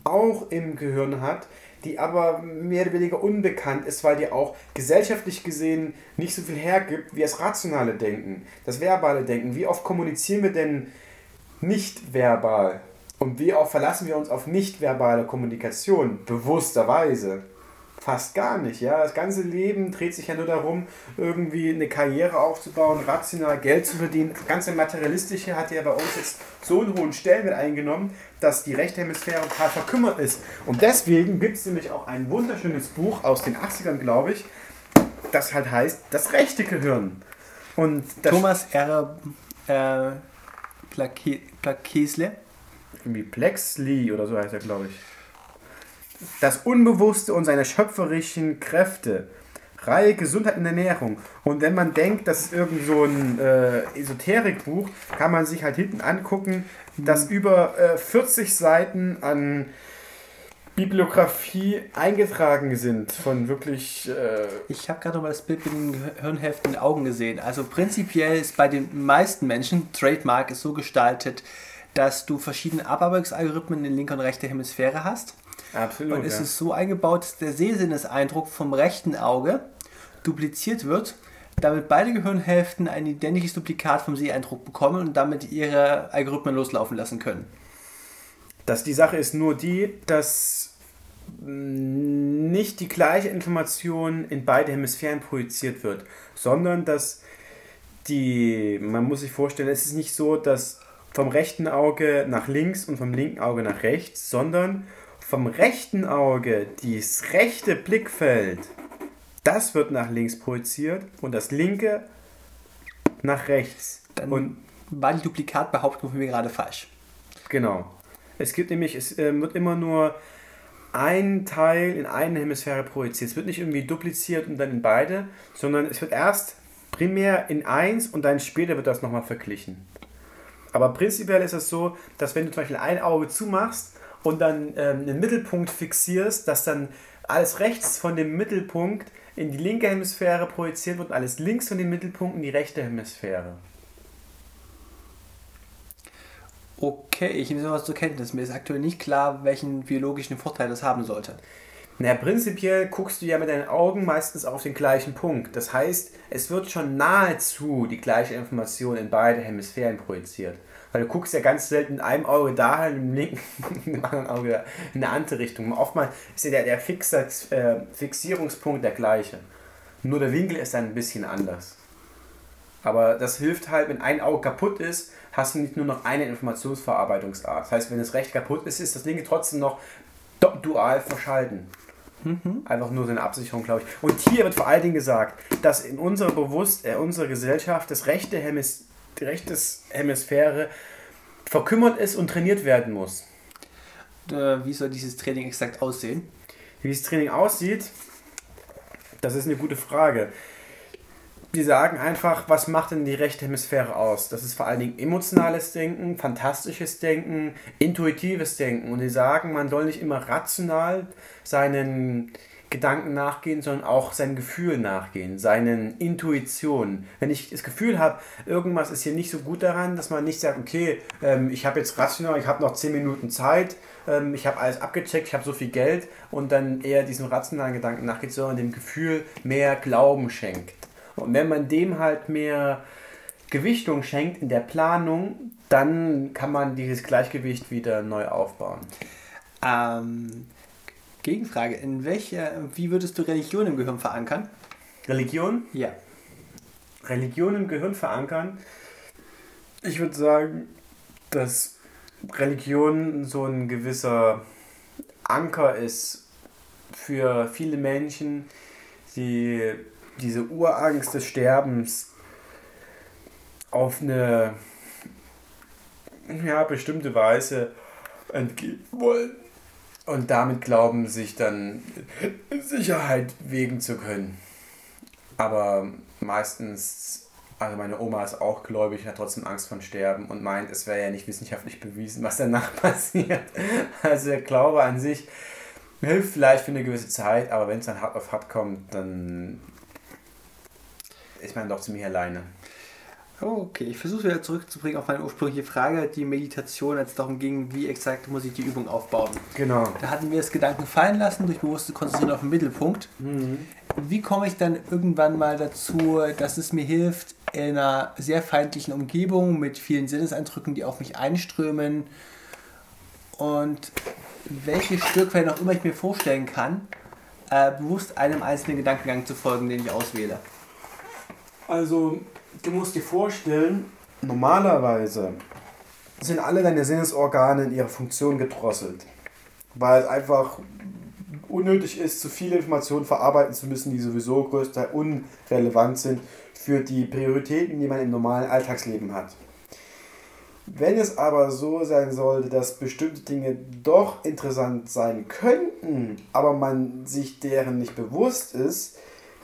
auch im Gehirn hat, die aber mehr oder weniger unbekannt ist, weil die auch gesellschaftlich gesehen nicht so viel hergibt wie das rationale Denken, das verbale Denken. Wie oft kommunizieren wir denn nicht verbal? Und wie oft verlassen wir uns auf nicht verbale Kommunikation, bewussterweise? Fast gar nicht, ja. Das ganze Leben dreht sich ja nur darum, irgendwie eine Karriere aufzubauen, rational Geld zu verdienen. Das ganze Materialistische hat ja bei uns jetzt so einen hohen Stellenwert eingenommen, dass die rechte Hemisphäre total verkümmert ist. Und deswegen gibt es nämlich auch ein wunderschönes Buch aus den 80ern, glaube ich, das halt heißt Das rechte Gehirn. Und Thomas R. Äh, Plake, Plakesle. irgendwie Plexley oder so heißt er, glaube ich. Das Unbewusste und seine schöpferischen Kräfte. Reihe Gesundheit und Ernährung. Und wenn man denkt, das ist irgend so ein äh, Esoterikbuch, kann man sich halt hinten angucken, dass über äh, 40 Seiten an Bibliografie eingetragen sind von wirklich äh, Ich habe gerade noch mal das Bild mit den Gehirnhälften in den Augen gesehen. Also prinzipiell ist bei den meisten Menschen, Trademark ist so gestaltet, dass du verschiedene Abarbeitungsalgorithmen in linker und rechter Hemisphäre hast. Absolut. Und es ja. ist so eingebaut, dass der Sehsinneseindruck vom rechten Auge dupliziert wird, damit beide Gehirnhälften ein identisches Duplikat vom Seheindruck bekommen und damit ihre Algorithmen loslaufen lassen können. dass die Sache ist nur die, dass mh, nicht die gleiche Information in beide Hemisphären projiziert wird, sondern dass die, man muss sich vorstellen, es ist nicht so, dass vom rechten Auge nach links und vom linken Auge nach rechts, sondern vom rechten Auge das rechte Blickfeld, das wird nach links projiziert und das linke nach rechts. Dann und war die Duplikatbehauptung von mir gerade falsch. Genau. Es gibt nämlich, es ähm, wird immer nur ein Teil in eine Hemisphäre projiziert. Es wird nicht irgendwie dupliziert und dann in beide, sondern es wird erst primär in eins und dann später wird das nochmal verglichen. Aber prinzipiell ist es so, dass wenn du zum Beispiel ein Auge zumachst und dann ähm, einen Mittelpunkt fixierst, dass dann alles rechts von dem Mittelpunkt in die linke Hemisphäre projiziert wird und alles links von dem Mittelpunkt in die rechte Hemisphäre. Okay, ich nehme sowas zur Kenntnis. Mir ist aktuell nicht klar, welchen biologischen Vorteil das haben sollte. Na, prinzipiell guckst du ja mit deinen Augen meistens auf den gleichen Punkt. Das heißt, es wird schon nahezu die gleiche Information in beide Hemisphären projiziert. Weil du guckst ja ganz selten in einem Auge dahin, im linken, [laughs] im anderen Auge in eine andere Richtung. Oftmals ist ja der, der Fixer, äh, Fixierungspunkt der gleiche. Nur der Winkel ist dann ein bisschen anders. Aber das hilft halt, wenn ein Auge kaputt ist, hast du nicht nur noch eine Informationsverarbeitungsart. Das heißt, wenn das rechte kaputt ist, ist das linke trotzdem noch du- dual verschalten. Einfach nur so eine Absicherung, glaube ich. Und hier wird vor allen Dingen gesagt, dass in unserer Bewusst äh, unserer Gesellschaft das rechte Hemis die rechte Hemisphäre verkümmert ist und trainiert werden muss. Wie soll dieses Training exakt aussehen? Wie das Training aussieht, das ist eine gute Frage. Die sagen einfach, was macht denn die rechte Hemisphäre aus? Das ist vor allen Dingen emotionales Denken, fantastisches Denken, intuitives Denken. Und die sagen, man soll nicht immer rational seinen Gedanken nachgehen, sondern auch seinen Gefühlen nachgehen, seinen Intuitionen. Wenn ich das Gefühl habe, irgendwas ist hier nicht so gut daran, dass man nicht sagt, okay, ähm, ich habe jetzt rational, ich habe noch 10 Minuten Zeit, ähm, ich habe alles abgecheckt, ich habe so viel Geld und dann eher diesem rationalen Gedanken nachgeht, sondern dem Gefühl mehr Glauben schenkt. Und wenn man dem halt mehr Gewichtung schenkt in der Planung, dann kann man dieses Gleichgewicht wieder neu aufbauen. Ähm, Gegenfrage, in welcher, wie würdest du Religion im Gehirn verankern? Religion? Ja. Religion im Gehirn verankern. Ich würde sagen, dass Religion so ein gewisser Anker ist für viele Menschen, die diese Urangst des Sterbens auf eine ja, bestimmte Weise entgehen wollen und damit glauben, sich dann Sicherheit wegen zu können. Aber meistens Also meine Oma ist auch gläubig, hat trotzdem Angst vor Sterben und meint, es wäre ja nicht wissenschaftlich bewiesen, was danach [laughs] passiert. Also der Glaube an sich hilft vielleicht für eine gewisse Zeit, aber wenn es dann hart auf hart kommt, dann ist man doch ziemlich alleine. Okay, ich versuche wieder zurückzubringen auf meine ursprüngliche Frage, die Meditation, als es darum ging, wie exakt muss ich die Übung aufbauen. Genau. Da hatten wir das Gedanken fallen lassen durch bewusste Konzentration auf den Mittelpunkt. Wie komme ich dann irgendwann mal dazu, dass es mir hilft, in einer sehr feindlichen Umgebung mit vielen Sinneseindrücken, die auf mich einströmen und welche Stückquellen auch immer ich mir vorstellen kann, äh, bewusst einem einzelnen Gedankengang zu folgen, den ich auswähle. Also, du musst dir vorstellen, normalerweise sind alle deine Sinnesorgane in ihrer Funktion gedrosselt. Weil es einfach unnötig ist, zu viele Informationen verarbeiten zu müssen, die sowieso größtenteils unrelevant sind für die Prioritäten, die man im normalen Alltagsleben hat. Wenn es aber so sein sollte, dass bestimmte Dinge doch interessant sein könnten, aber man sich deren nicht bewusst ist,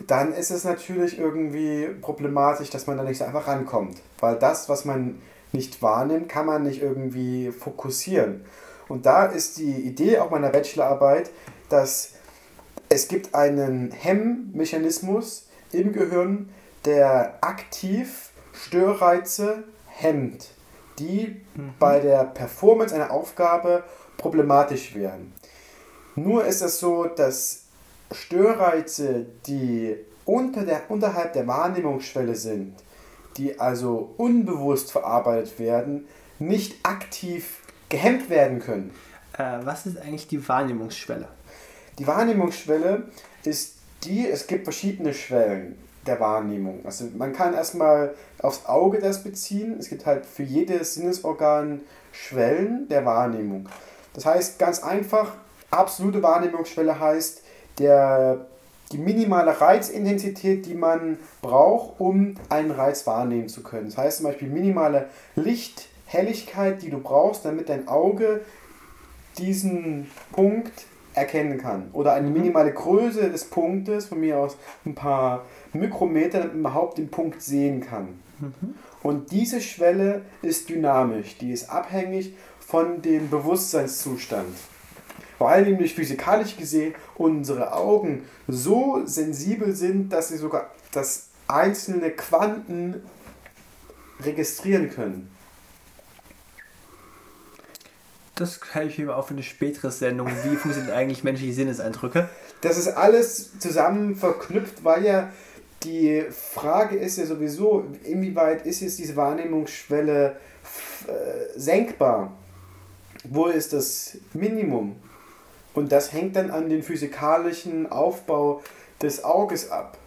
dann ist es natürlich irgendwie problematisch, dass man da nicht so einfach rankommt. Weil das, was man nicht wahrnimmt, kann man nicht irgendwie fokussieren. Und da ist die Idee auch meiner Bachelorarbeit, dass es gibt einen Hemmmechanismus im Gehirn, der aktiv Störreize hemmt, die bei der Performance einer Aufgabe problematisch wären. Nur ist es so, dass Störreize, die unter der, unterhalb der Wahrnehmungsschwelle sind, die also unbewusst verarbeitet werden, nicht aktiv gehemmt werden können. Äh, was ist eigentlich die Wahrnehmungsschwelle? Die Wahrnehmungsschwelle ist die, es gibt verschiedene Schwellen der Wahrnehmung. Also man kann erstmal aufs Auge das beziehen. Es gibt halt für jedes Sinnesorgan Schwellen der Wahrnehmung. Das heißt ganz einfach, absolute Wahrnehmungsschwelle heißt der, die minimale Reizintensität, die man braucht, um einen Reiz wahrnehmen zu können. Das heißt zum Beispiel minimale Lichthelligkeit, die du brauchst, damit dein Auge diesen Punkt erkennen kann. Oder eine minimale Größe des Punktes, von mir aus ein paar Mikrometer, damit man überhaupt den Punkt sehen kann. Und diese Schwelle ist dynamisch, die ist abhängig von dem Bewusstseinszustand. Weil nämlich physikalisch gesehen unsere Augen so sensibel sind, dass sie sogar das einzelne Quanten registrieren können. Das halte ich mir auf für eine spätere Sendung. Wie funktionieren eigentlich menschliche Sinneseindrücke? Das ist alles zusammen verknüpft, weil ja die Frage ist ja sowieso, inwieweit ist jetzt diese Wahrnehmungsschwelle äh, senkbar? Wo ist das Minimum? Und das hängt dann an den physikalischen Aufbau des Auges ab.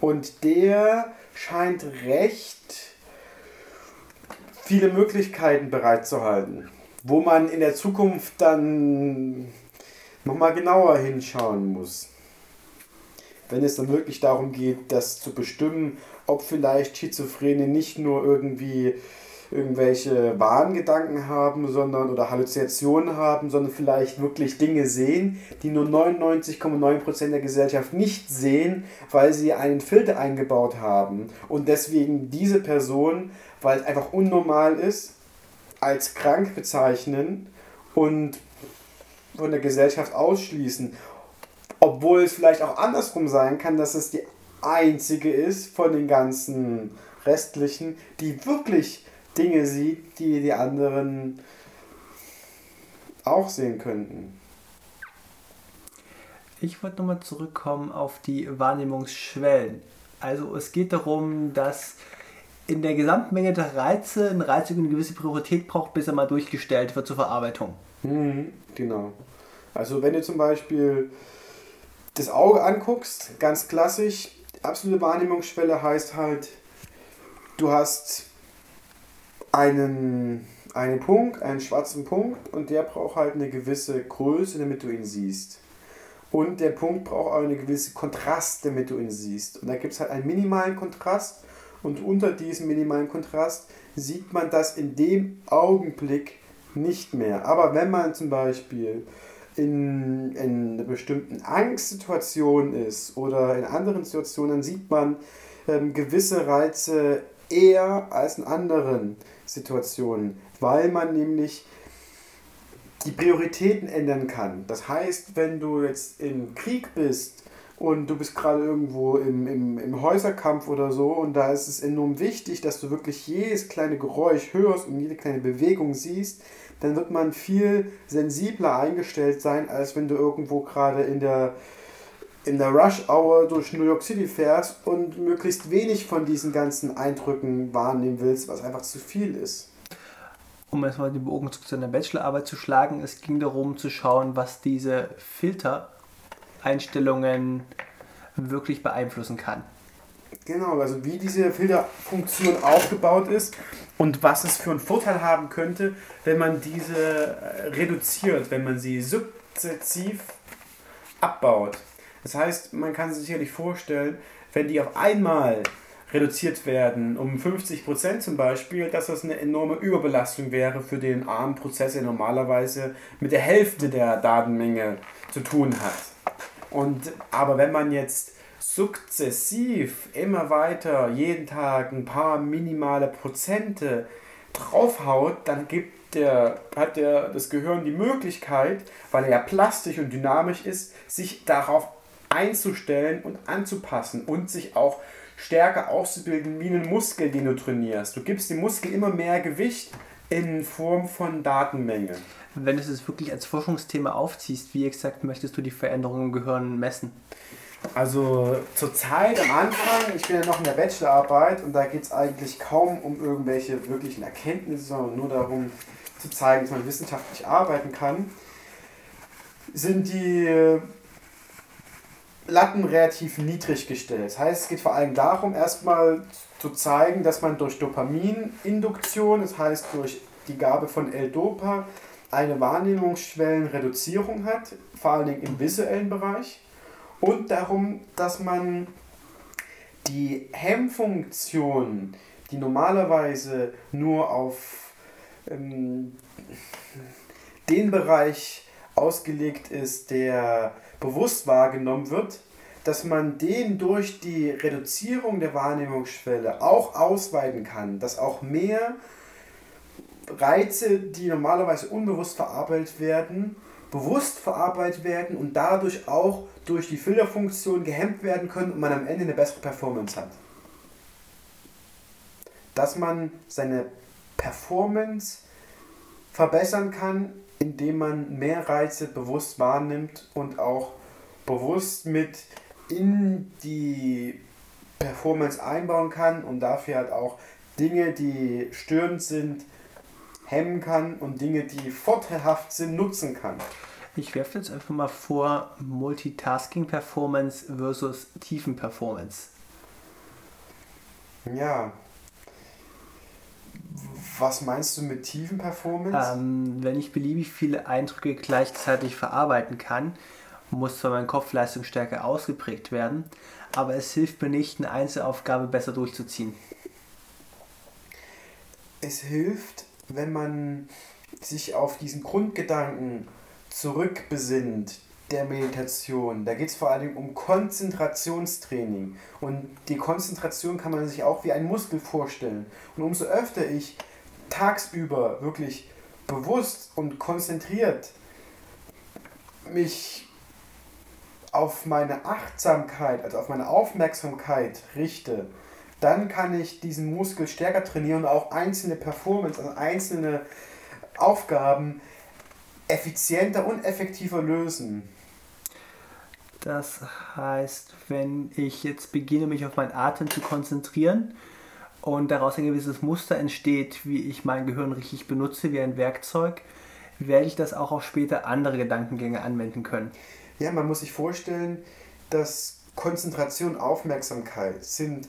Und der scheint recht viele Möglichkeiten bereitzuhalten, wo man in der Zukunft dann nochmal genauer hinschauen muss. Wenn es dann wirklich darum geht, das zu bestimmen, ob vielleicht Schizophrene nicht nur irgendwie irgendwelche Wahngedanken haben, sondern oder Halluzinationen haben, sondern vielleicht wirklich Dinge sehen, die nur 99,9% der Gesellschaft nicht sehen, weil sie einen Filter eingebaut haben und deswegen diese Person, weil es einfach unnormal ist, als krank bezeichnen und von der Gesellschaft ausschließen. Obwohl es vielleicht auch andersrum sein kann, dass es die einzige ist von den ganzen restlichen, die wirklich Dinge sieht, die die anderen auch sehen könnten. Ich wollte nochmal zurückkommen auf die Wahrnehmungsschwellen. Also es geht darum, dass in der Gesamtmenge der Reize ein Reiz eine gewisse Priorität braucht, bis er mal durchgestellt wird zur Verarbeitung. Mhm, genau. Also wenn du zum Beispiel das Auge anguckst, ganz klassisch, absolute Wahrnehmungsschwelle heißt halt, du hast einen, einen Punkt, einen schwarzen Punkt und der braucht halt eine gewisse Größe, damit du ihn siehst. Und der Punkt braucht auch eine gewisse Kontrast, damit du ihn siehst. Und da gibt es halt einen minimalen Kontrast und unter diesem minimalen Kontrast sieht man das in dem Augenblick nicht mehr. Aber wenn man zum Beispiel in, in einer bestimmten Angstsituation ist oder in anderen Situationen, dann sieht man ähm, gewisse Reize eher als in anderen Situationen, weil man nämlich die Prioritäten ändern kann. Das heißt, wenn du jetzt im Krieg bist und du bist gerade irgendwo im, im, im Häuserkampf oder so und da ist es enorm wichtig, dass du wirklich jedes kleine Geräusch hörst und jede kleine Bewegung siehst, dann wird man viel sensibler eingestellt sein, als wenn du irgendwo gerade in der in der Rush Hour durch New York City fährst und möglichst wenig von diesen ganzen Eindrücken wahrnehmen willst, was einfach zu viel ist. Um erstmal die Bogen zu seiner Bachelorarbeit zu schlagen, es ging darum zu schauen, was diese Filtereinstellungen wirklich beeinflussen kann. Genau, also wie diese Filterfunktion aufgebaut ist und was es für einen Vorteil haben könnte, wenn man diese reduziert, wenn man sie sukzessiv abbaut. Das heißt, man kann sich sicherlich vorstellen, wenn die auf einmal reduziert werden, um 50% zum Beispiel, dass das eine enorme Überbelastung wäre für den ARM-Prozess, der normalerweise mit der Hälfte der Datenmenge zu tun hat. Und, aber wenn man jetzt sukzessiv immer weiter jeden Tag ein paar minimale Prozente draufhaut, dann gibt der, hat der, das Gehirn die Möglichkeit, weil er ja plastisch und dynamisch ist, sich darauf einzustellen und anzupassen und sich auch stärker auszubilden wie einen Muskel, den du trainierst. Du gibst dem Muskel immer mehr Gewicht in Form von Datenmenge. Wenn du es wirklich als Forschungsthema aufziehst, wie exakt möchtest du die Veränderungen im Gehirn messen? Also zur Zeit am Anfang, ich bin ja noch in der Bachelorarbeit und da geht es eigentlich kaum um irgendwelche wirklichen Erkenntnisse, sondern nur darum zu zeigen, dass man wissenschaftlich arbeiten kann, sind die Latten relativ niedrig gestellt. Das heißt, es geht vor allem darum, erstmal zu zeigen, dass man durch Dopamininduktion, das heißt durch die Gabe von L-Dopa, eine Wahrnehmungsschwellenreduzierung hat, vor allen Dingen im visuellen Bereich. Und darum, dass man die Hemmfunktion, die normalerweise nur auf ähm, den Bereich ausgelegt ist, der bewusst wahrgenommen wird, dass man den durch die Reduzierung der Wahrnehmungsschwelle auch ausweiten kann, dass auch mehr Reize, die normalerweise unbewusst verarbeitet werden, bewusst verarbeitet werden und dadurch auch durch die Filterfunktion gehemmt werden können und man am Ende eine bessere Performance hat. Dass man seine Performance verbessern kann, indem man mehr Reize bewusst wahrnimmt und auch bewusst mit in die Performance einbauen kann und dafür halt auch Dinge, die störend sind, hemmen kann und Dinge, die vorteilhaft sind, nutzen kann. Ich werfe jetzt einfach mal vor Multitasking Performance versus Tiefen Performance. Ja, was meinst du mit tiefen Performance? Ähm, wenn ich beliebig viele Eindrücke gleichzeitig verarbeiten kann, muss zwar mein Kopf leistungsstärker ausgeprägt werden, aber es hilft mir nicht, eine Einzelaufgabe besser durchzuziehen. Es hilft, wenn man sich auf diesen Grundgedanken zurückbesinnt der Meditation. Da geht es vor allem um Konzentrationstraining. Und die Konzentration kann man sich auch wie ein Muskel vorstellen. Und umso öfter ich tagsüber wirklich bewusst und konzentriert mich auf meine Achtsamkeit, also auf meine Aufmerksamkeit richte, dann kann ich diesen Muskel stärker trainieren und auch einzelne Performance, also einzelne Aufgaben effizienter und effektiver lösen. Das heißt, wenn ich jetzt beginne, mich auf meinen Atem zu konzentrieren, und daraus ein gewisses Muster entsteht, wie ich mein Gehirn richtig benutze, wie ein Werkzeug, werde ich das auch auf später andere Gedankengänge anwenden können. Ja, man muss sich vorstellen, dass Konzentration und Aufmerksamkeit sind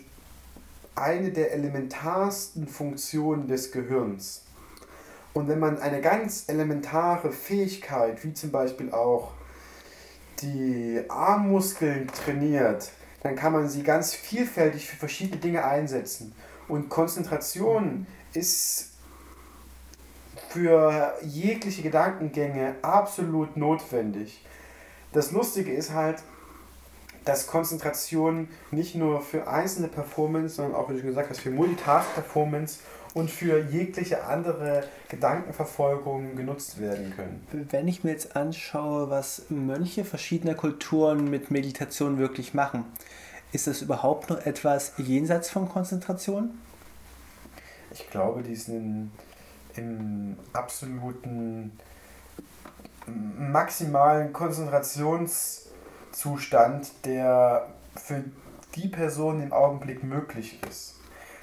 eine der elementarsten Funktionen des Gehirns. Und wenn man eine ganz elementare Fähigkeit, wie zum Beispiel auch die Armmuskeln trainiert, dann kann man sie ganz vielfältig für verschiedene Dinge einsetzen. Und Konzentration ist für jegliche Gedankengänge absolut notwendig. Das Lustige ist halt, dass Konzentration nicht nur für einzelne Performance, sondern auch, wie du gesagt hast, für Multitask-Performance und für jegliche andere Gedankenverfolgung genutzt werden können. Wenn ich mir jetzt anschaue, was Mönche verschiedener Kulturen mit Meditation wirklich machen, ist das überhaupt noch etwas jenseits von Konzentration? Ich glaube, die sind im absoluten maximalen Konzentrationszustand, der für die Person im Augenblick möglich ist.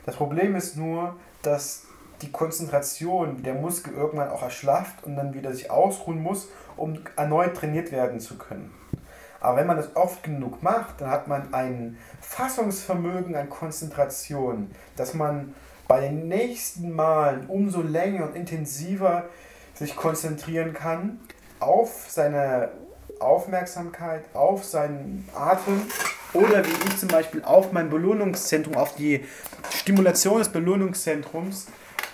Das Problem ist nur, dass die Konzentration der Muskel irgendwann auch erschlafft und dann wieder sich ausruhen muss, um erneut trainiert werden zu können. Aber wenn man das oft genug macht, dann hat man ein Fassungsvermögen an Konzentration, dass man bei den nächsten Malen umso länger und intensiver sich konzentrieren kann auf seine Aufmerksamkeit, auf seinen Atem oder wie ich zum Beispiel auf mein Belohnungszentrum, auf die Stimulation des Belohnungszentrums,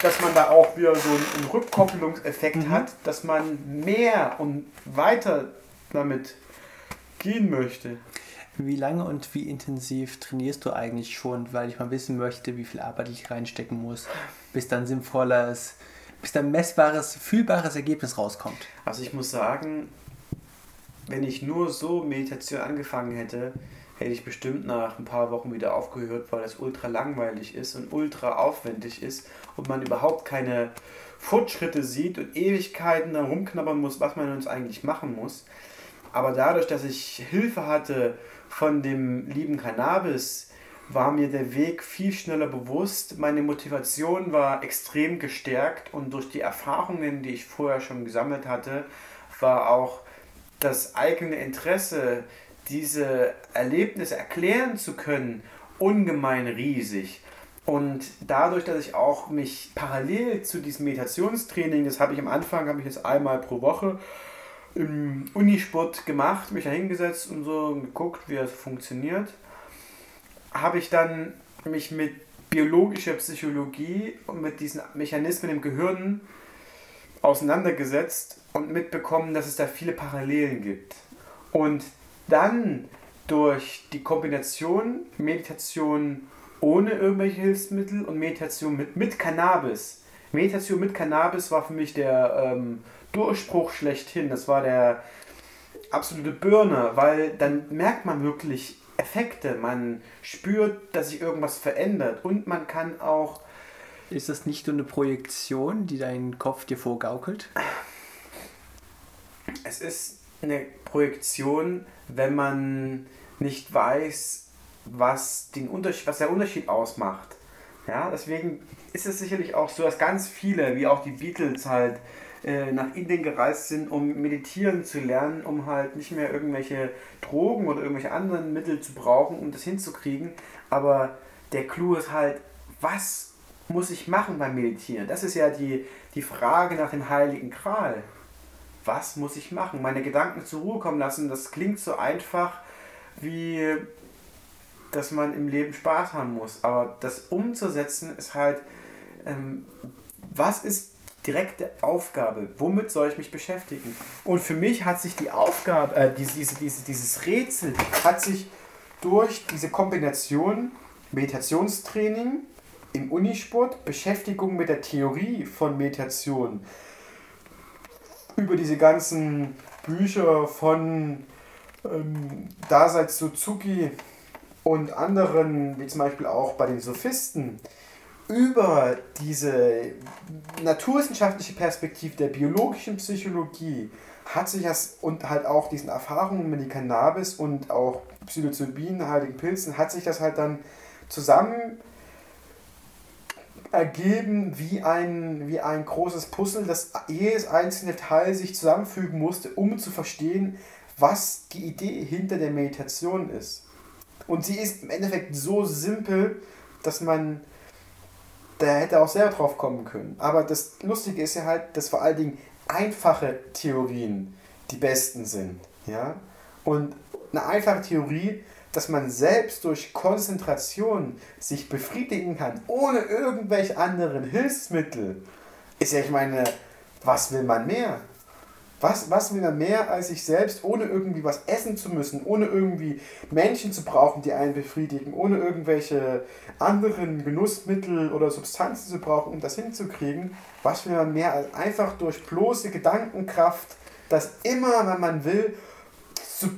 dass man da auch wieder so einen Rückkopplungseffekt mhm. hat, dass man mehr und weiter damit gehen möchte. Wie lange und wie intensiv trainierst du eigentlich schon, weil ich mal wissen möchte, wie viel Arbeit ich reinstecken muss, bis dann sinnvolles, bis dann messbares, fühlbares Ergebnis rauskommt? Also ich muss sagen, wenn ich nur so Meditation angefangen hätte, hätte ich bestimmt nach ein paar Wochen wieder aufgehört, weil es ultra langweilig ist und ultra aufwendig ist und man überhaupt keine Fortschritte sieht und Ewigkeiten dann rumknabbern muss, was man uns eigentlich machen muss. Aber dadurch, dass ich Hilfe hatte von dem lieben Cannabis, war mir der Weg viel schneller bewusst. Meine Motivation war extrem gestärkt und durch die Erfahrungen, die ich vorher schon gesammelt hatte, war auch das eigene Interesse, diese Erlebnisse erklären zu können, ungemein riesig. Und dadurch, dass ich auch mich parallel zu diesem Meditationstraining, das habe ich am Anfang, habe ich jetzt einmal pro Woche im Unisport gemacht, mich da hingesetzt und so geguckt, wie es funktioniert, habe ich dann mich mit biologischer Psychologie und mit diesen Mechanismen im Gehirn auseinandergesetzt und mitbekommen, dass es da viele Parallelen gibt. Und dann durch die Kombination Meditation ohne irgendwelche Hilfsmittel und Meditation mit, mit Cannabis. Meditation mit Cannabis war für mich der ähm, Durchbruch schlechthin. Das war der absolute Birne, weil dann merkt man wirklich Effekte. Man spürt, dass sich irgendwas verändert und man kann auch. Ist das nicht nur eine Projektion, die dein Kopf dir vorgaukelt? Es ist eine Projektion, wenn man nicht weiß, was, den Unterschied, was der Unterschied ausmacht. Ja, deswegen ist es sicherlich auch so, dass ganz viele, wie auch die Beatles halt, äh, nach Indien gereist sind, um meditieren zu lernen, um halt nicht mehr irgendwelche Drogen oder irgendwelche anderen Mittel zu brauchen, um das hinzukriegen. Aber der Clou ist halt, was muss ich machen beim Meditieren? Das ist ja die, die Frage nach dem heiligen Kral was muss ich machen? Meine Gedanken zur Ruhe kommen lassen, das klingt so einfach wie, dass man im Leben Spaß haben muss. Aber das umzusetzen ist halt, ähm, was ist direkte Aufgabe? Womit soll ich mich beschäftigen? Und für mich hat sich die Aufgabe, äh, diese, diese, dieses Rätsel, hat sich durch diese Kombination Meditationstraining im Unisport, Beschäftigung mit der Theorie von Meditation, über diese ganzen Bücher von ähm, Dazai Suzuki und anderen, wie zum Beispiel auch bei den Sophisten, über diese naturwissenschaftliche Perspektive der biologischen Psychologie hat sich das und halt auch diesen Erfahrungen mit Cannabis und auch Psilocybin, heiligen Pilzen, hat sich das halt dann zusammen ergeben wie ein, wie ein großes Puzzle, das jedes einzelne Teil sich zusammenfügen musste, um zu verstehen, was die Idee hinter der Meditation ist. Und sie ist im Endeffekt so simpel, dass man da hätte auch selber drauf kommen können. Aber das Lustige ist ja halt, dass vor allen Dingen einfache Theorien die besten sind. Ja? Und eine einfache Theorie dass man selbst durch Konzentration sich befriedigen kann, ohne irgendwelche anderen Hilfsmittel, ist ja, ich meine, was will man mehr? Was, was will man mehr als sich selbst, ohne irgendwie was essen zu müssen, ohne irgendwie Menschen zu brauchen, die einen befriedigen, ohne irgendwelche anderen Genussmittel oder Substanzen zu brauchen, um das hinzukriegen? Was will man mehr als einfach durch bloße Gedankenkraft, das immer, wenn man will, zu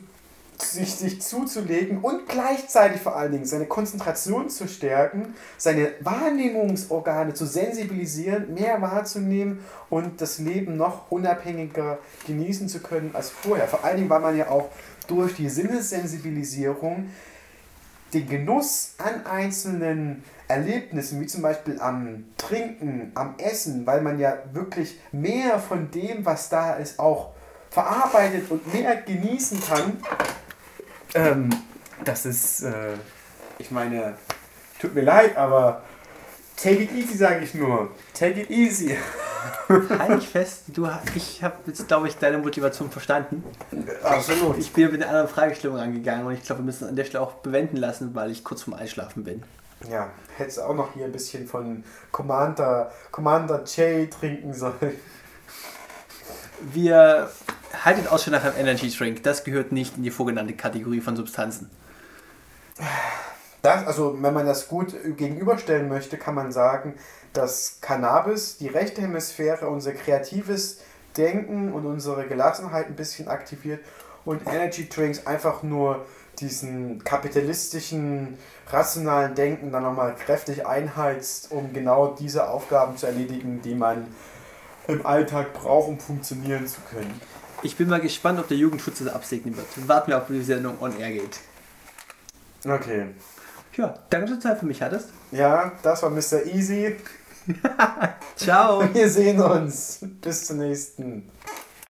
sich, sich zuzulegen und gleichzeitig vor allen Dingen seine Konzentration zu stärken, seine Wahrnehmungsorgane zu sensibilisieren, mehr wahrzunehmen und das Leben noch unabhängiger genießen zu können als vorher. Vor allen Dingen, weil man ja auch durch die Sinnessensibilisierung den Genuss an einzelnen Erlebnissen, wie zum Beispiel am Trinken, am Essen, weil man ja wirklich mehr von dem, was da ist, auch verarbeitet und mehr genießen kann, ähm, das ist, äh, ich meine, tut mir leid, aber take it easy, sage ich nur. Take it easy. [laughs] Halt dich fest, du, ich habe jetzt, glaube ich, deine Motivation verstanden. Absolut. Ich bin mit einer anderen Fragestellung angegangen und ich glaube, wir müssen an der Stelle auch bewenden lassen, weil ich kurz vorm Einschlafen bin. Ja, hättest auch noch hier ein bisschen von Commander, Commander J trinken sollen. Wir haltet Ausschau nach einem Energy Drink. Das gehört nicht in die vorgenannte Kategorie von Substanzen. Das, also, wenn man das gut gegenüberstellen möchte, kann man sagen, dass Cannabis die rechte Hemisphäre unser kreatives Denken und unsere Gelassenheit ein bisschen aktiviert und Energy Drinks einfach nur diesen kapitalistischen, rationalen Denken dann nochmal kräftig einheizt, um genau diese Aufgaben zu erledigen, die man im Alltag braucht, um funktionieren zu können. Ich bin mal gespannt, ob der Jugendschutz das absegnen wird. Warten wir auf, wie die Sendung on air geht. Okay. Ja, danke, dass du Zeit für mich hattest. Ja, das war Mr. Easy. [laughs] Ciao. Wir sehen uns. Bis zur nächsten.